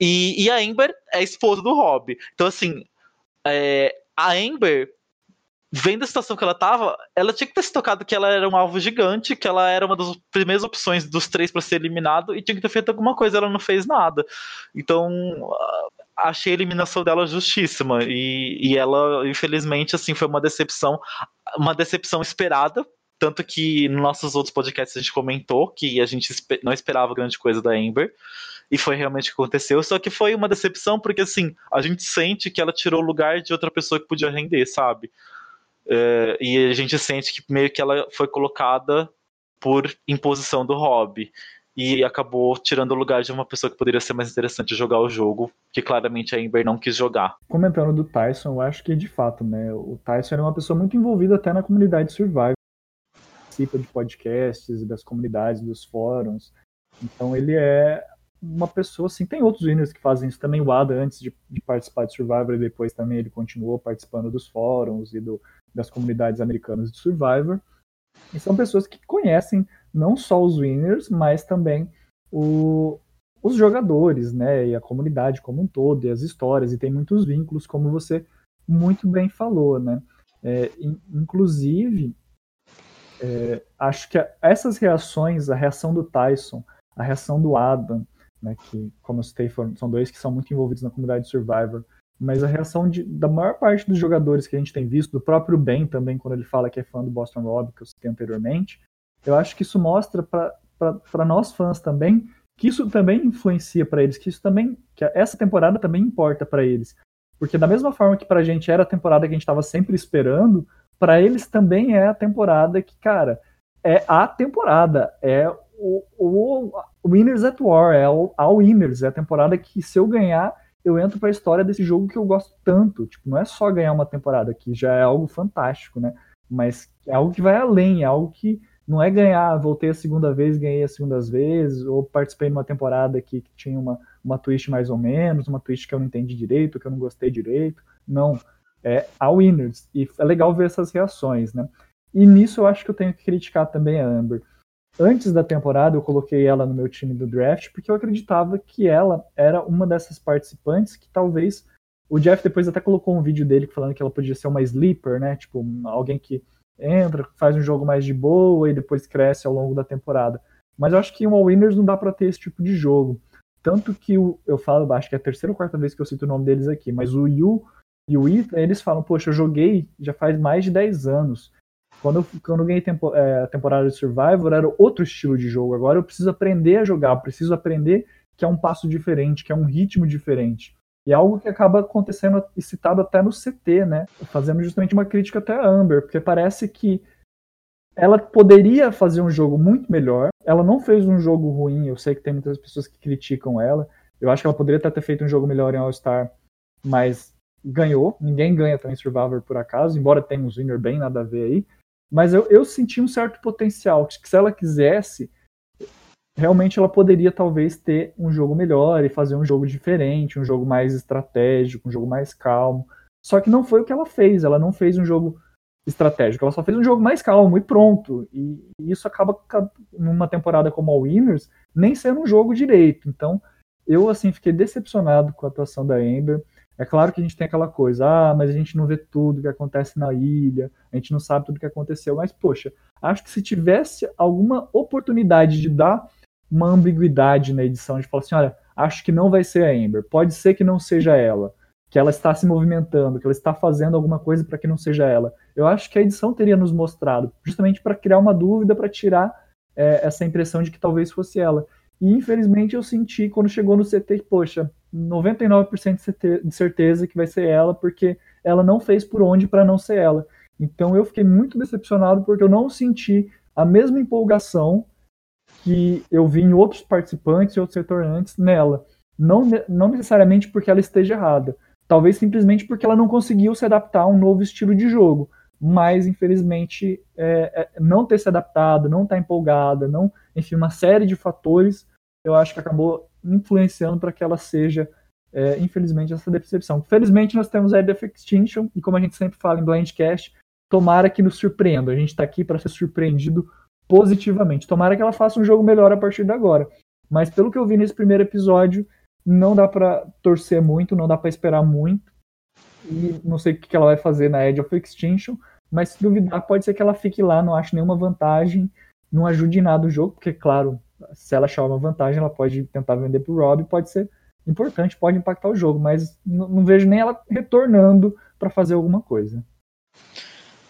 E, e a Amber é esposa do Rob. Então, assim, é, a Amber vendo a situação que ela tava, ela tinha que ter se tocado que ela era um alvo gigante, que ela era uma das primeiras opções dos três para ser eliminado e tinha que ter feito alguma coisa, ela não fez nada. Então, achei a eliminação dela justíssima e, e ela, infelizmente, assim, foi uma decepção, uma decepção esperada. Tanto que nos nossos outros podcasts a gente comentou que a gente não esperava grande coisa da Amber e foi realmente o que aconteceu. Só que foi uma decepção porque assim a gente sente que ela tirou o lugar de outra pessoa que podia render, sabe? Uh, e a gente sente que meio que ela foi colocada por imposição do hobby e acabou tirando o lugar de uma pessoa que poderia ser mais interessante jogar o jogo, que claramente a Ember não quis jogar. Comentando do Tyson, eu acho que de fato, né, o Tyson era uma pessoa muito envolvida até na comunidade Survivor, participa de podcasts, das comunidades, dos fóruns. Então ele é uma pessoa assim, tem outros winners que fazem isso também, o Ada antes de, de participar de Survivor e depois também ele continuou participando dos fóruns e do das comunidades americanas de Survivor. E são pessoas que conhecem não só os winners, mas também o, os jogadores, né, e a comunidade como um todo, e as histórias, e tem muitos vínculos, como você muito bem falou, né. É, inclusive, é, acho que essas reações, a reação do Tyson, a reação do Adam, né, que, como eu citei, foram, são dois que são muito envolvidos na comunidade Survivor, mas a reação de, da maior parte dos jogadores que a gente tem visto, do próprio Ben também, quando ele fala que é fã do Boston Rob, que eu citei anteriormente, eu acho que isso mostra para nós fãs também que isso também influencia para eles, que isso também, que essa temporada também importa para eles. Porque da mesma forma que pra gente era a temporada que a gente estava sempre esperando, para eles também é a temporada que, cara, é a temporada, é o, o, o Winners at War, é o, a Winners, é a temporada que se eu ganhar, eu entro para a história desse jogo que eu gosto tanto. Tipo, não é só ganhar uma temporada, que já é algo fantástico, né? Mas é algo que vai além, é algo que não é ganhar, voltei a segunda vez, ganhei as segundas vezes, ou participei de uma temporada aqui que tinha uma, uma twist mais ou menos, uma twist que eu não entendi direito, que eu não gostei direito. Não, é a Winners. E é legal ver essas reações, né? E nisso eu acho que eu tenho que criticar também a Amber. Antes da temporada eu coloquei ela no meu time do draft porque eu acreditava que ela era uma dessas participantes que talvez o Jeff depois até colocou um vídeo dele falando que ela podia ser uma sleeper, né? Tipo, alguém que entra, faz um jogo mais de boa e depois cresce ao longo da temporada. Mas eu acho que em All Winners não dá para ter esse tipo de jogo. Tanto que o, eu falo, acho que é a terceira ou quarta vez que eu cito o nome deles aqui, mas o Yu e o Ethan, eles falam, poxa, eu joguei já faz mais de 10 anos. Quando eu, quando eu ganhei tempo, é, a temporada de Survivor, era outro estilo de jogo. Agora eu preciso aprender a jogar, preciso aprender que é um passo diferente, que é um ritmo diferente. E é algo que acaba acontecendo e citado até no CT, né? Fazendo justamente uma crítica até a Amber, porque parece que ela poderia fazer um jogo muito melhor. Ela não fez um jogo ruim, eu sei que tem muitas pessoas que criticam ela. Eu acho que ela poderia ter feito um jogo melhor em All-Star, mas ganhou. Ninguém ganha também Survivor por acaso, embora tenha um winner bem nada a ver aí. Mas eu, eu senti um certo potencial, que se ela quisesse, realmente ela poderia talvez ter um jogo melhor e fazer um jogo diferente, um jogo mais estratégico, um jogo mais calmo. Só que não foi o que ela fez, ela não fez um jogo estratégico, ela só fez um jogo mais calmo e pronto. E, e isso acaba numa temporada como a Winners nem sendo um jogo direito. Então, eu assim fiquei decepcionado com a atuação da Amber. É claro que a gente tem aquela coisa, ah, mas a gente não vê tudo que acontece na ilha, a gente não sabe tudo que aconteceu, mas poxa, acho que se tivesse alguma oportunidade de dar uma ambiguidade na edição, de falar assim, olha, acho que não vai ser a Amber, pode ser que não seja ela, que ela está se movimentando, que ela está fazendo alguma coisa para que não seja ela. Eu acho que a edição teria nos mostrado, justamente para criar uma dúvida, para tirar é, essa impressão de que talvez fosse ela. E infelizmente eu senti quando chegou no CT poxa, 99% de certeza que vai ser ela, porque ela não fez por onde para não ser ela. Então eu fiquei muito decepcionado porque eu não senti a mesma empolgação que eu vi em outros participantes e outros retornantes nela. Não, não necessariamente porque ela esteja errada, talvez simplesmente porque ela não conseguiu se adaptar a um novo estilo de jogo. Mas, infelizmente, é, é, não ter se adaptado, não estar tá empolgada, não, enfim, uma série de fatores, eu acho que acabou influenciando para que ela seja, é, infelizmente, essa decepção. Felizmente, nós temos a of Extinction, e como a gente sempre fala em Blindcast, tomara que nos surpreenda. A gente está aqui para ser surpreendido positivamente. Tomara que ela faça um jogo melhor a partir de agora. Mas pelo que eu vi nesse primeiro episódio, não dá para torcer muito, não dá para esperar muito. E não sei o que ela vai fazer na Edge of Extinction, mas se duvidar, pode ser que ela fique lá, não ache nenhuma vantagem, não ajude em nada o jogo, porque, claro, se ela achar uma vantagem, ela pode tentar vender pro Rob, pode ser importante, pode impactar o jogo, mas não, vejo nem ela retornando para fazer alguma coisa.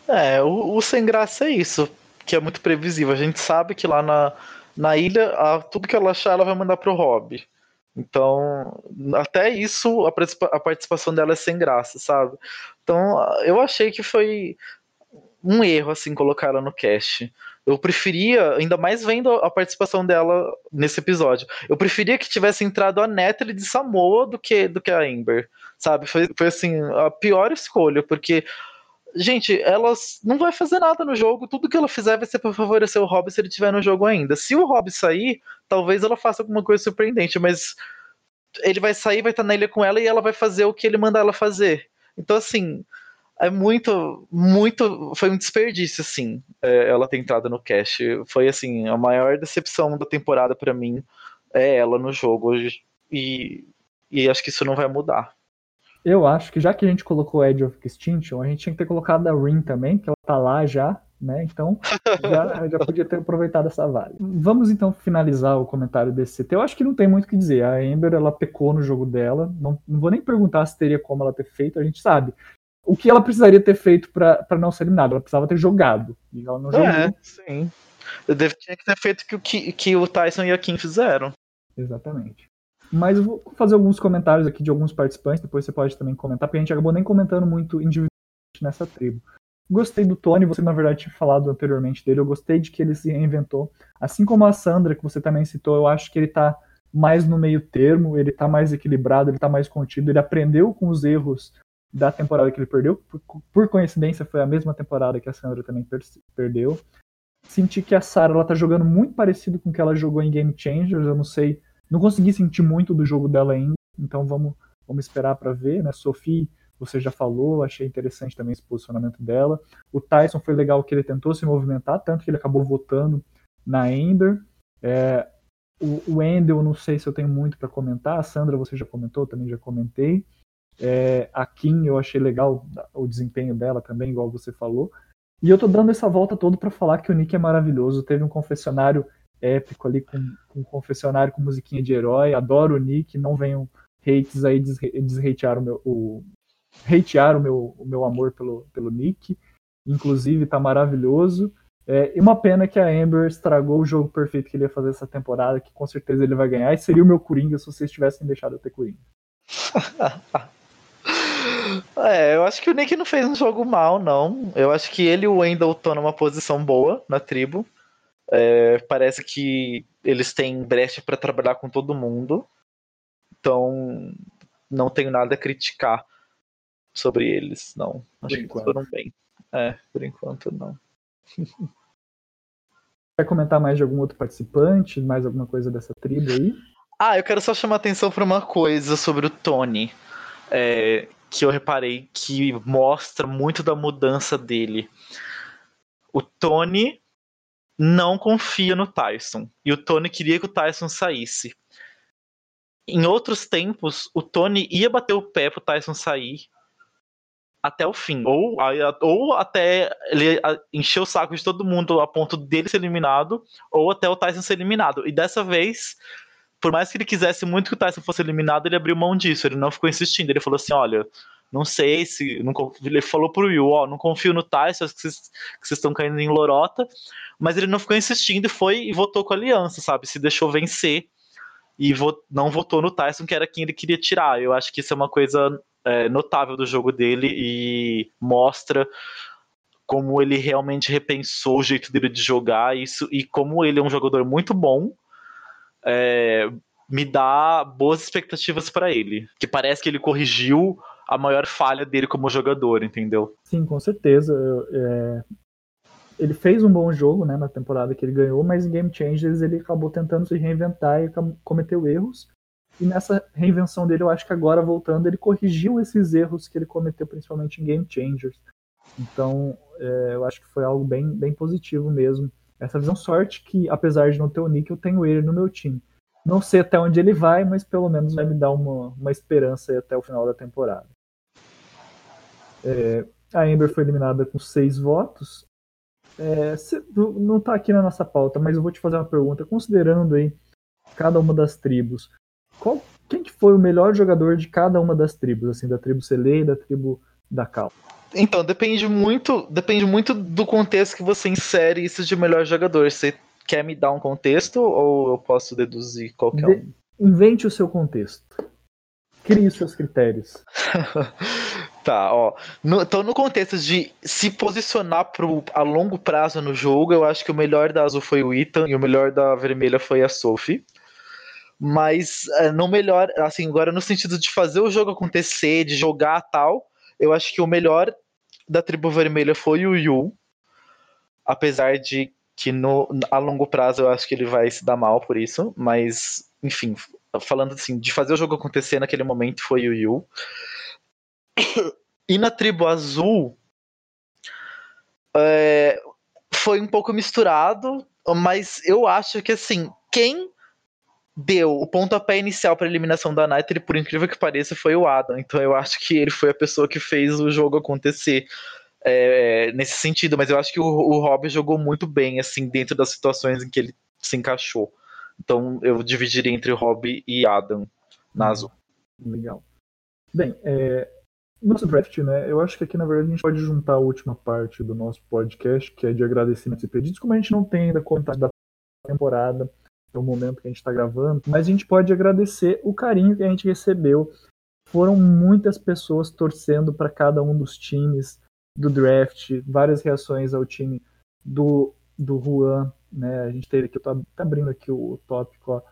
É, o, o, sem graça é isso, que é muito previsível. A gente sabe que lá na, na ilha, a, tudo que ela achar, ela vai mandar pro Rob. Então, até isso, a, a participação dela é sem graça, sabe? Então, eu achei que foi um erro, assim, colocar ela no cast. Eu preferia, ainda mais vendo a participação dela nesse episódio, eu preferia que tivesse entrado a Natalie de Samoa do que, do que a Amber, sabe? Foi, foi assim, a pior escolha, porque gente, ela não vai fazer nada no jogo. Tudo que ela fizer vai ser para favorecer o Rob se ele estiver no jogo ainda. Se o Rob sair, talvez ela faça alguma coisa surpreendente, mas ele vai sair, vai estar na ilha com ela e ela vai fazer o que ele manda ela fazer. Então, assim, é muito, muito. Foi um desperdício, assim, ela ter entrado no cast. Foi, assim, a maior decepção da temporada para mim é ela no jogo. E, e acho que isso não vai mudar. Eu acho que já que a gente colocou Edge of Extinction, a gente tinha que ter colocado a Rin também, que ela tá lá já, né? Então já, já podia ter aproveitado essa vaga. Vamos então finalizar o comentário desse CT. Eu acho que não tem muito o que dizer. A Ember ela pecou no jogo dela. Não, não vou nem perguntar se teria como ela ter feito, a gente sabe o que ela precisaria ter feito para não ser eliminada? Ela precisava ter jogado. E ela não jogou. É, sim. Eu deve, tinha que ter feito o que, que o Tyson e a Kim fizeram. Exatamente. Mas eu vou fazer alguns comentários aqui de alguns participantes, depois você pode também comentar, porque a gente acabou nem comentando muito individualmente nessa tribo. Gostei do Tony, você na verdade tinha falado anteriormente dele, eu gostei de que ele se reinventou. Assim como a Sandra, que você também citou, eu acho que ele tá mais no meio termo, ele tá mais equilibrado, ele tá mais contido, ele aprendeu com os erros da temporada que ele perdeu. Por, por coincidência, foi a mesma temporada que a Sandra também per perdeu. Senti que a Sarah ela tá jogando muito parecido com o que ela jogou em Game Changers, eu não sei, não consegui sentir muito do jogo dela ainda, então vamos, vamos esperar para ver, né? Sophie você já falou, achei interessante também esse posicionamento dela. O Tyson foi legal que ele tentou se movimentar, tanto que ele acabou votando na Ember. É, o, o Endel, não sei se eu tenho muito para comentar. A Sandra, você já comentou, também já comentei. É, a Kim, eu achei legal o desempenho dela também, igual você falou. E eu tô dando essa volta toda para falar que o Nick é maravilhoso. Teve um confessionário épico ali, com, com um confessionário com musiquinha de herói. Adoro o Nick, não venham hates aí deshatear o meu, o, hatear o meu, o meu amor pelo, pelo Nick. Inclusive, tá maravilhoso. É, e uma pena que a Amber estragou o jogo perfeito que ele ia fazer essa temporada, que com certeza ele vai ganhar. E seria o meu Coringa se vocês tivessem deixado eu ter Coringa. é, eu acho que o Nick não fez um jogo mal, não. Eu acho que ele e o Wendell estão numa posição boa na tribo. É, parece que eles têm brecha para trabalhar com todo mundo. Então, não tenho nada a criticar sobre eles, não. Acho que eles foram bem. É, por enquanto não. Quer comentar mais de algum outro participante? Mais alguma coisa dessa tribo aí? Ah, eu quero só chamar atenção para uma coisa sobre o Tony. É, que eu reparei que mostra muito da mudança dele. O Tony não confia no Tyson. E o Tony queria que o Tyson saísse. Em outros tempos, o Tony ia bater o pé pro Tyson sair até o fim. Ou, ou até ele encher o saco de todo mundo a ponto dele ser eliminado, ou até o Tyson ser eliminado. E dessa vez, por mais que ele quisesse muito que o Tyson fosse eliminado, ele abriu mão disso. Ele não ficou insistindo. Ele falou assim: olha. Não sei se. Não, ele falou pro Will, ó, não confio no Tyson, acho que vocês, estão caindo em lorota. Mas ele não ficou insistindo e foi e votou com a aliança, sabe? Se deixou vencer e não votou no Tyson, que era quem ele queria tirar. Eu acho que isso é uma coisa é, notável do jogo dele e mostra como ele realmente repensou o jeito dele de jogar isso e como ele é um jogador muito bom. É, me dá boas expectativas para ele. Que parece que ele corrigiu a maior falha dele como jogador, entendeu? Sim, com certeza. É... Ele fez um bom jogo né, na temporada que ele ganhou, mas em Game Changers ele acabou tentando se reinventar e cometeu erros. E nessa reinvenção dele, eu acho que agora voltando, ele corrigiu esses erros que ele cometeu, principalmente em Game Changers. Então, é, eu acho que foi algo bem, bem positivo mesmo. Essa visão sorte que, apesar de não ter o Nick, eu tenho ele no meu time. Não sei até onde ele vai, mas pelo menos vai me dar uma, uma esperança até o final da temporada. É, a Amber foi eliminada com seis votos. É, não está aqui na nossa pauta, mas eu vou te fazer uma pergunta. Considerando aí cada uma das tribos, qual, quem que foi o melhor jogador de cada uma das tribos, assim, da tribo Sele e da tribo da Cal? Então, depende muito, depende muito do contexto que você insere isso de melhor jogador. Você quer me dar um contexto ou eu posso deduzir qualquer de, um? Invente o seu contexto. Crie os seus critérios. tá, ó. No, então, no contexto de se posicionar pro, a longo prazo no jogo, eu acho que o melhor da azul foi o Ethan e o melhor da vermelha foi a Sophie mas é, não melhor, assim, agora no sentido de fazer o jogo acontecer, de jogar tal, eu acho que o melhor da tribo vermelha foi o Yu, apesar de que no, a longo prazo eu acho que ele vai se dar mal por isso, mas enfim, falando assim, de fazer o jogo acontecer naquele momento foi o Yu. E na tribo azul é, foi um pouco misturado, mas eu acho que assim, quem deu o pontapé inicial para a eliminação da Night, ele, por incrível que pareça, foi o Adam. Então eu acho que ele foi a pessoa que fez o jogo acontecer é, nesse sentido. Mas eu acho que o, o Rob jogou muito bem, assim, dentro das situações em que ele se encaixou. Então eu dividiria entre Rob e Adam na hum, azul. Legal. Bem, é, nosso draft, né? Eu acho que aqui, na verdade, a gente pode juntar a última parte do nosso podcast, que é de agradecimentos e pedidos, como a gente não tem ainda contato da temporada é o momento que a gente está gravando, mas a gente pode agradecer o carinho que a gente recebeu. Foram muitas pessoas torcendo para cada um dos times do draft, várias reações ao time do, do Juan, né? A gente teve aqui, tô, tá abrindo aqui o, o tópico, ó,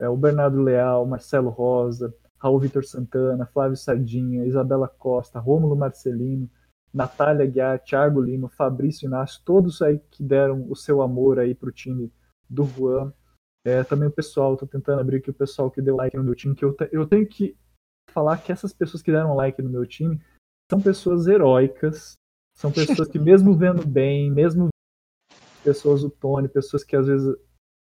é, o Bernardo Leal, Marcelo Rosa, Raul Vitor Santana, Flávio Sardinha, Isabela Costa, Rômulo Marcelino, Natália Guiar, Thiago Lima, Fabrício Inácio, todos aí que deram o seu amor aí pro time do Juan. É, também o pessoal, tô tentando abrir aqui o pessoal que deu like no meu time, que eu, te, eu tenho que falar que essas pessoas que deram like no meu time são pessoas heróicas, são pessoas que mesmo vendo bem, mesmo pessoas o Tony, pessoas que às vezes o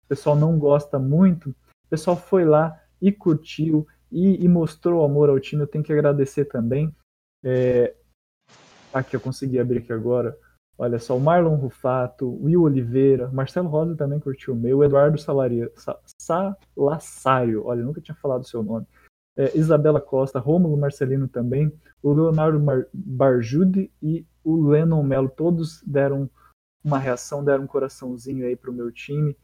pessoal não gosta muito, o pessoal foi lá e curtiu e, e mostrou amor ao time. Eu tenho que agradecer também. É, aqui eu consegui abrir aqui agora. Olha só, o Marlon Rufato, Will Oliveira, Marcelo Rosa também curtiu o meu, Eduardo Salaria, Sa, Salassário, olha, nunca tinha falado o seu nome. É, Isabela Costa, Rômulo Marcelino também, o Leonardo Mar Barjude e o Lennon Melo, todos deram uma reação, deram um coraçãozinho aí pro meu time.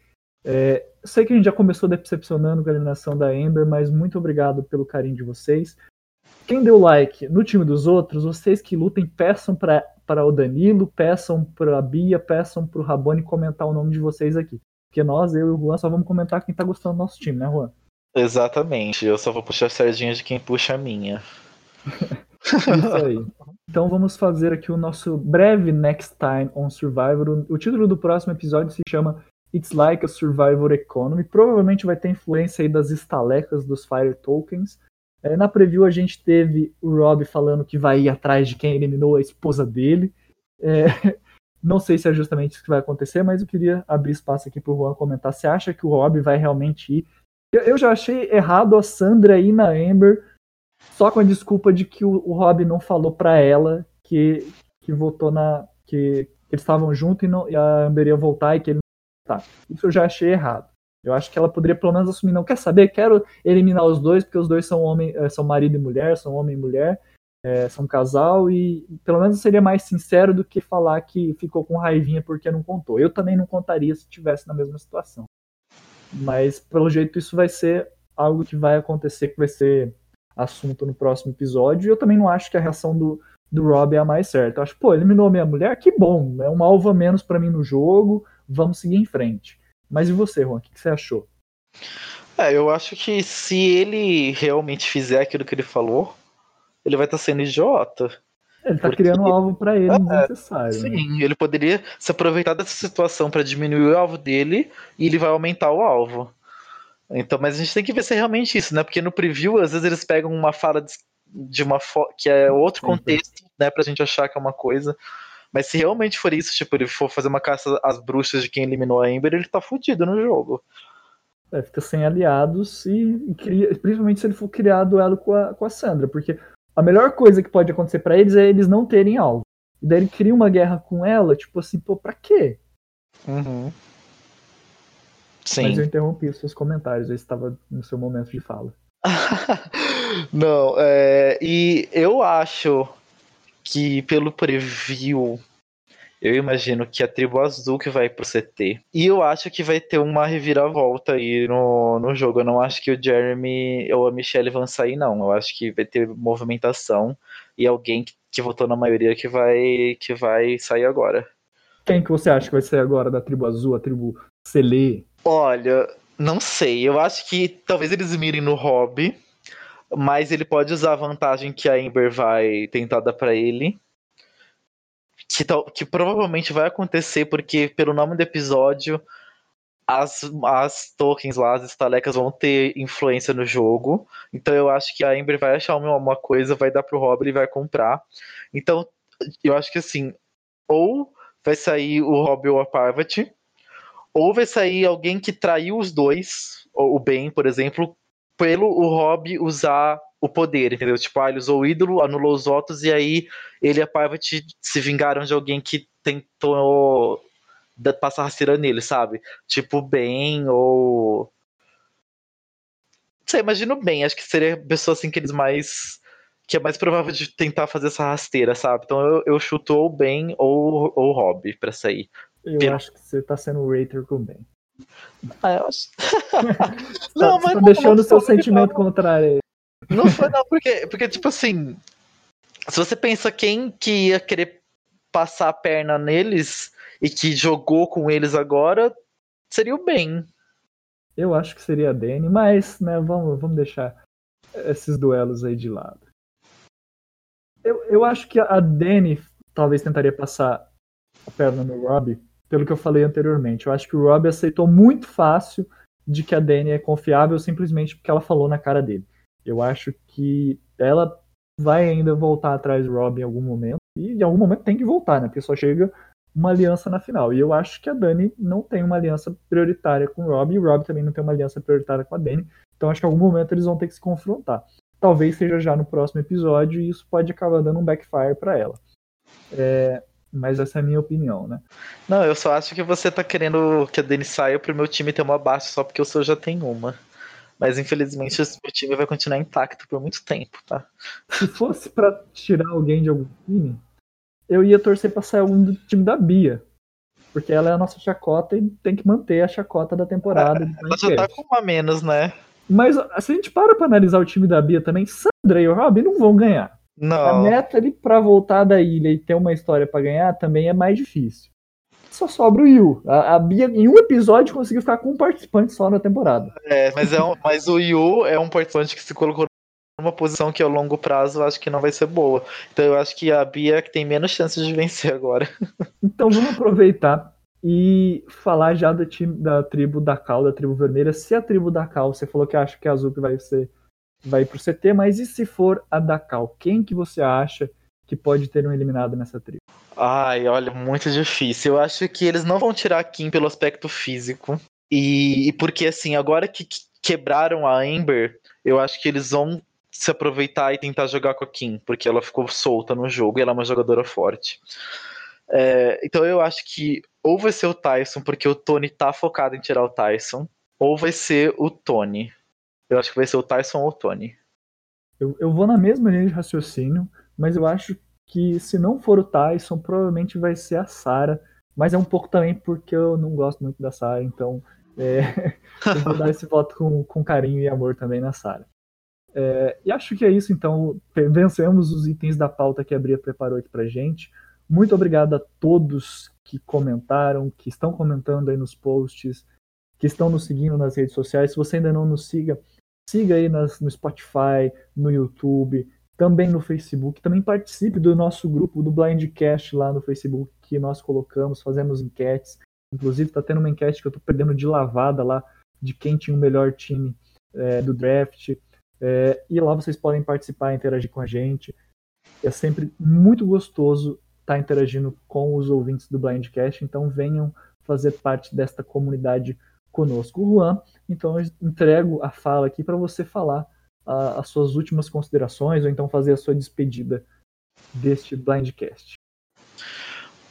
É, sei que a gente já começou decepcionando com a eliminação da Ember, mas muito obrigado pelo carinho de vocês. Quem deu like no time dos outros, vocês que lutem, peçam para o Danilo, peçam para a Bia, peçam para o Rabone comentar o nome de vocês aqui. Porque nós, eu e o Juan, só vamos comentar quem tá gostando do nosso time, né, Juan? Exatamente, eu só vou puxar a sardinha de quem puxa a minha. Isso aí. Então vamos fazer aqui o nosso breve Next Time on Survivor. O título do próximo episódio se chama It's Like a Survivor Economy. Provavelmente vai ter influência aí das estalecas dos Fire Tokens. É, na preview a gente teve o Rob falando que vai ir atrás de quem eliminou a esposa dele. É, não sei se é justamente isso que vai acontecer, mas eu queria abrir espaço aqui para o Juan comentar. Você acha que o Rob vai realmente ir? Eu, eu, já achei errado a Sandra ir na Amber só com a desculpa de que o, o Rob não falou para ela que, que votou na. que, eles estavam juntos e, não, e a Amber ia voltar e que ele Tá. Isso eu já achei errado. Eu acho que ela poderia pelo menos assumir, não quer saber, quero eliminar os dois, porque os dois são homem, eh, são marido e mulher, são homem e mulher, é, são casal, e pelo menos seria mais sincero do que falar que ficou com raivinha porque não contou. Eu também não contaria se estivesse na mesma situação. Mas pelo jeito isso vai ser algo que vai acontecer, que vai ser assunto no próximo episódio. E eu também não acho que a reação do, do Rob é a mais certa. Eu acho, pô, eliminou minha mulher, que bom, é uma alva menos para mim no jogo vamos seguir em frente. Mas e você, Juan, o que, você achou? É, eu acho que se ele realmente fizer aquilo que ele falou, ele vai estar tá sendo idiota. Ele tá porque... criando um alvo para ele é, necessário. Sim, né? ele poderia se aproveitar dessa situação para diminuir o alvo dele e ele vai aumentar o alvo. Então, mas a gente tem que ver se é realmente isso, né? Porque no preview, às vezes eles pegam uma fala de, de uma que é outro contexto, né, pra gente achar que é uma coisa. Mas se realmente for isso, tipo, ele for fazer uma caça às bruxas de quem eliminou a Ember, ele tá fudido no jogo. É, fica sem aliados e, e principalmente se ele for criar duelo com a, com a Sandra, porque a melhor coisa que pode acontecer para eles é eles não terem alvo. E daí ele cria uma guerra com ela, tipo assim, pô, pra quê? Uhum. Sim. Mas eu interrompi os seus comentários, eu estava no seu momento de fala. não, é, e eu acho que pelo preview eu imagino que a tribo azul que vai pro CT. E eu acho que vai ter uma reviravolta aí no, no jogo. Eu não acho que o Jeremy ou a Michelle vão sair, não. Eu acho que vai ter movimentação e alguém que, que votou na maioria que vai, que vai sair agora. Quem que você acha que vai sair agora da tribo azul, a tribo Cele? Olha, não sei. Eu acho que talvez eles mirem no Hobby mas ele pode usar a vantagem que a Ember vai tentar dar para ele. Que, que provavelmente vai acontecer, porque pelo nome do episódio, as, as tokens lá, as estalecas vão ter influência no jogo. Então eu acho que a Ember vai achar uma coisa, vai dar pro Rob e vai comprar. Então eu acho que assim, ou vai sair o Rob ou a Parvati, ou vai sair alguém que traiu os dois, o Ben, por exemplo, pelo o Rob usar o poder, entendeu? Tipo, ah, ele usou o ídolo, anulou os votos, e aí ele e a Parvati se vingaram de alguém que tentou passar rasteira nele, sabe? Tipo, bem ou. Não sei, imagino bem, acho que seria a pessoa assim que eles mais. que é mais provável de tentar fazer essa rasteira, sabe? Então eu, eu chuto ou bem ou o Rob pra sair. Eu acho que você tá sendo o Rater com o Ben. Ah, eu acho. não, mas tá deixando o seu sentimento não. contrário. Não foi não, porque, porque, tipo assim, se você pensa quem que ia querer passar a perna neles e que jogou com eles agora, seria o bem. Eu acho que seria a Dani, mas né, vamos, vamos deixar esses duelos aí de lado. Eu, eu acho que a Dani talvez tentaria passar a perna no Rob, pelo que eu falei anteriormente. Eu acho que o Rob aceitou muito fácil de que a Dani é confiável simplesmente porque ela falou na cara dele. Eu acho que ela vai ainda voltar atrás do Rob em algum momento. E em algum momento tem que voltar, né? Porque só chega uma aliança na final. E eu acho que a Dani não tem uma aliança prioritária com o Rob, e o Rob também não tem uma aliança prioritária com a Dani. Então acho que em algum momento eles vão ter que se confrontar. Talvez seja já no próximo episódio, e isso pode acabar dando um backfire para ela. É, mas essa é a minha opinião, né? Não, eu só acho que você tá querendo que a Dani saia pro meu time ter uma baixa só porque o seu já tem uma. Mas infelizmente o time vai continuar intacto por muito tempo, tá? Se fosse para tirar alguém de algum time, eu ia torcer pra sair algum do time da Bia. Porque ela é a nossa chacota e tem que manter a chacota da temporada. É, ela já tá com uma menos, né? Mas se a gente para pra analisar o time da Bia também, Sandra e o Robin não vão ganhar. Não. A meta ali pra voltar da ilha e ter uma história para ganhar também é mais difícil. Só sobra o Yu. A, a, Bia, em um episódio, conseguiu ficar com um participante só na temporada. É, mas, é um, mas o Yu é um participante que se colocou numa posição que a longo prazo eu acho que não vai ser boa. Então eu acho que a Bia é que tem menos chances de vencer agora. Então vamos aproveitar e falar já da, time, da tribo da Cal, da tribo vermelha. Se a tribo da Cal, você falou que acha que a Azul vai ser vai pro CT, mas e se for a da Cal? Quem que você acha que pode ter um eliminado nessa tribo? Ai, olha, muito difícil. Eu acho que eles não vão tirar a Kim pelo aspecto físico. E, e porque, assim, agora que quebraram a Amber, eu acho que eles vão se aproveitar e tentar jogar com a Kim, porque ela ficou solta no jogo e ela é uma jogadora forte. É, então eu acho que ou vai ser o Tyson, porque o Tony tá focado em tirar o Tyson, ou vai ser o Tony. Eu acho que vai ser o Tyson ou o Tony. Eu, eu vou na mesma linha de raciocínio, mas eu acho que se não for o Tyson, provavelmente vai ser a Sarah. Mas é um pouco também porque eu não gosto muito da Sarah, então é, eu vou dar esse voto com, com carinho e amor também na Sarah. É, e acho que é isso, então. Vencemos os itens da pauta que a Bria preparou aqui pra gente. Muito obrigado a todos que comentaram, que estão comentando aí nos posts, que estão nos seguindo nas redes sociais. Se você ainda não nos siga, siga aí nas, no Spotify, no YouTube, também no Facebook. Também participe do nosso grupo do Blindcast lá no Facebook, que nós colocamos, fazemos enquetes. Inclusive, está tendo uma enquete que eu estou perdendo de lavada lá, de quem tinha o melhor time é, do draft. É, e lá vocês podem participar, interagir com a gente. É sempre muito gostoso estar tá interagindo com os ouvintes do Blindcast, então venham fazer parte desta comunidade conosco. O Juan, então eu entrego a fala aqui para você falar a, as suas últimas considerações ou então fazer a sua despedida deste Blindcast.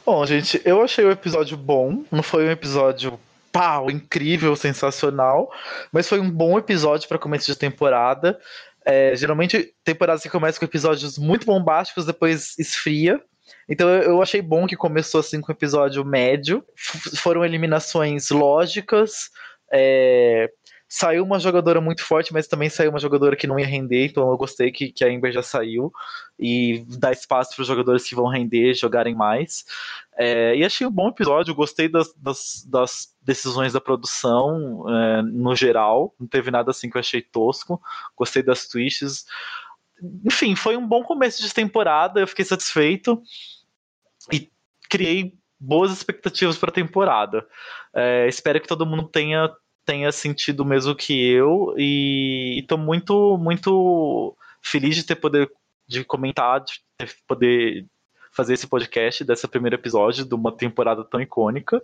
Bom, gente, eu achei o episódio bom. Não foi um episódio pau, incrível, sensacional, mas foi um bom episódio para começo de temporada. É, geralmente, temporadas que começam com episódios muito bombásticos, depois esfria. Então eu achei bom que começou assim com um episódio médio. Foram eliminações lógicas. É... Saiu uma jogadora muito forte, mas também saiu uma jogadora que não ia render, então eu gostei que, que a Ember já saiu e dá espaço para os jogadores que vão render jogarem mais. É, e achei um bom episódio, gostei das, das, das decisões da produção é, no geral, não teve nada assim que eu achei tosco, gostei das twists enfim, foi um bom começo de temporada, eu fiquei satisfeito e criei boas expectativas para a temporada. É, espero que todo mundo tenha tenha sentido o mesmo que eu e estou muito muito feliz de ter poder de comentar, de ter, poder fazer esse podcast desse primeiro episódio de uma temporada tão icônica.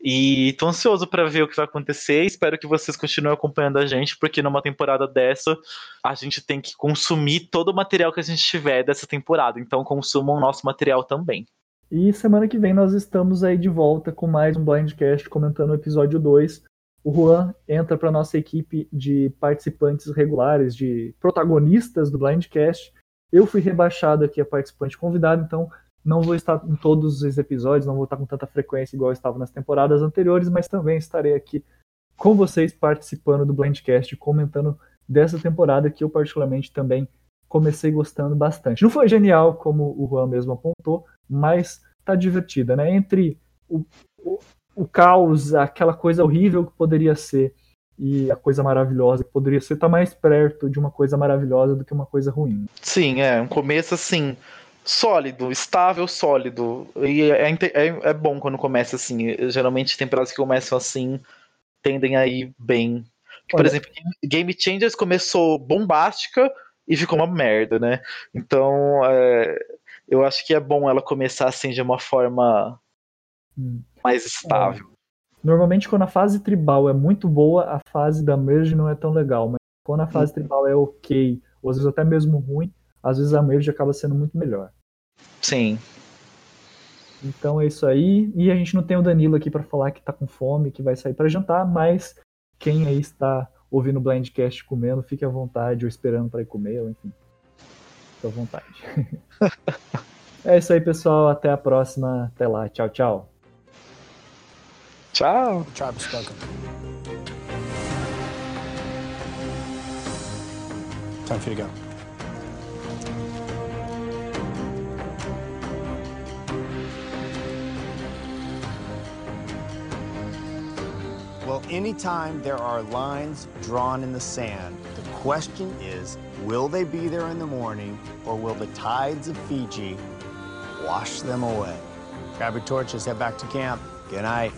E tô ansioso para ver o que vai acontecer. Espero que vocês continuem acompanhando a gente, porque numa temporada dessa a gente tem que consumir todo o material que a gente tiver dessa temporada. Então consumam o nosso material também. E semana que vem nós estamos aí de volta com mais um Blindcast comentando o episódio 2. O Juan entra para nossa equipe de participantes regulares, de protagonistas do Blindcast. Eu fui rebaixado aqui a participante convidado, então não vou estar em todos os episódios, não vou estar com tanta frequência igual eu estava nas temporadas anteriores, mas também estarei aqui com vocês participando do Blindcast, comentando dessa temporada que eu particularmente também comecei gostando bastante. Não foi genial, como o Juan mesmo apontou, mas tá divertida, né? Entre o, o, o caos, aquela coisa horrível que poderia ser e a coisa maravilhosa que poderia ser, tá mais perto de uma coisa maravilhosa do que uma coisa ruim. Sim, é. Um começo assim, sólido, estável, sólido. E é, é, é bom quando começa assim. Geralmente temporadas que começam assim tendem a ir bem. Por Olha, exemplo, Game Changers começou bombástica e ficou uma merda, né? Então, é, eu acho que é bom ela começar assim de uma forma hum. mais estável. Normalmente, quando a fase tribal é muito boa, a fase da merge não é tão legal. Mas quando a fase tribal é ok, ou às vezes até mesmo ruim, às vezes a merge acaba sendo muito melhor. Sim. Então é isso aí. E a gente não tem o Danilo aqui para falar que tá com fome, que vai sair para jantar, mas quem aí está ouvindo o Blindcast comendo, fique à vontade, ou esperando para ir comer, ou enfim. Fique à vontade. é isso aí, pessoal. Até a próxima. Até lá. Tchau, tchau. Tchau. Tribe spoken. Time for you to go. Well, anytime there are lines drawn in the sand, the question is, will they be there in the morning or will the tides of Fiji wash them away? Grab your torches, head back to camp. Good night.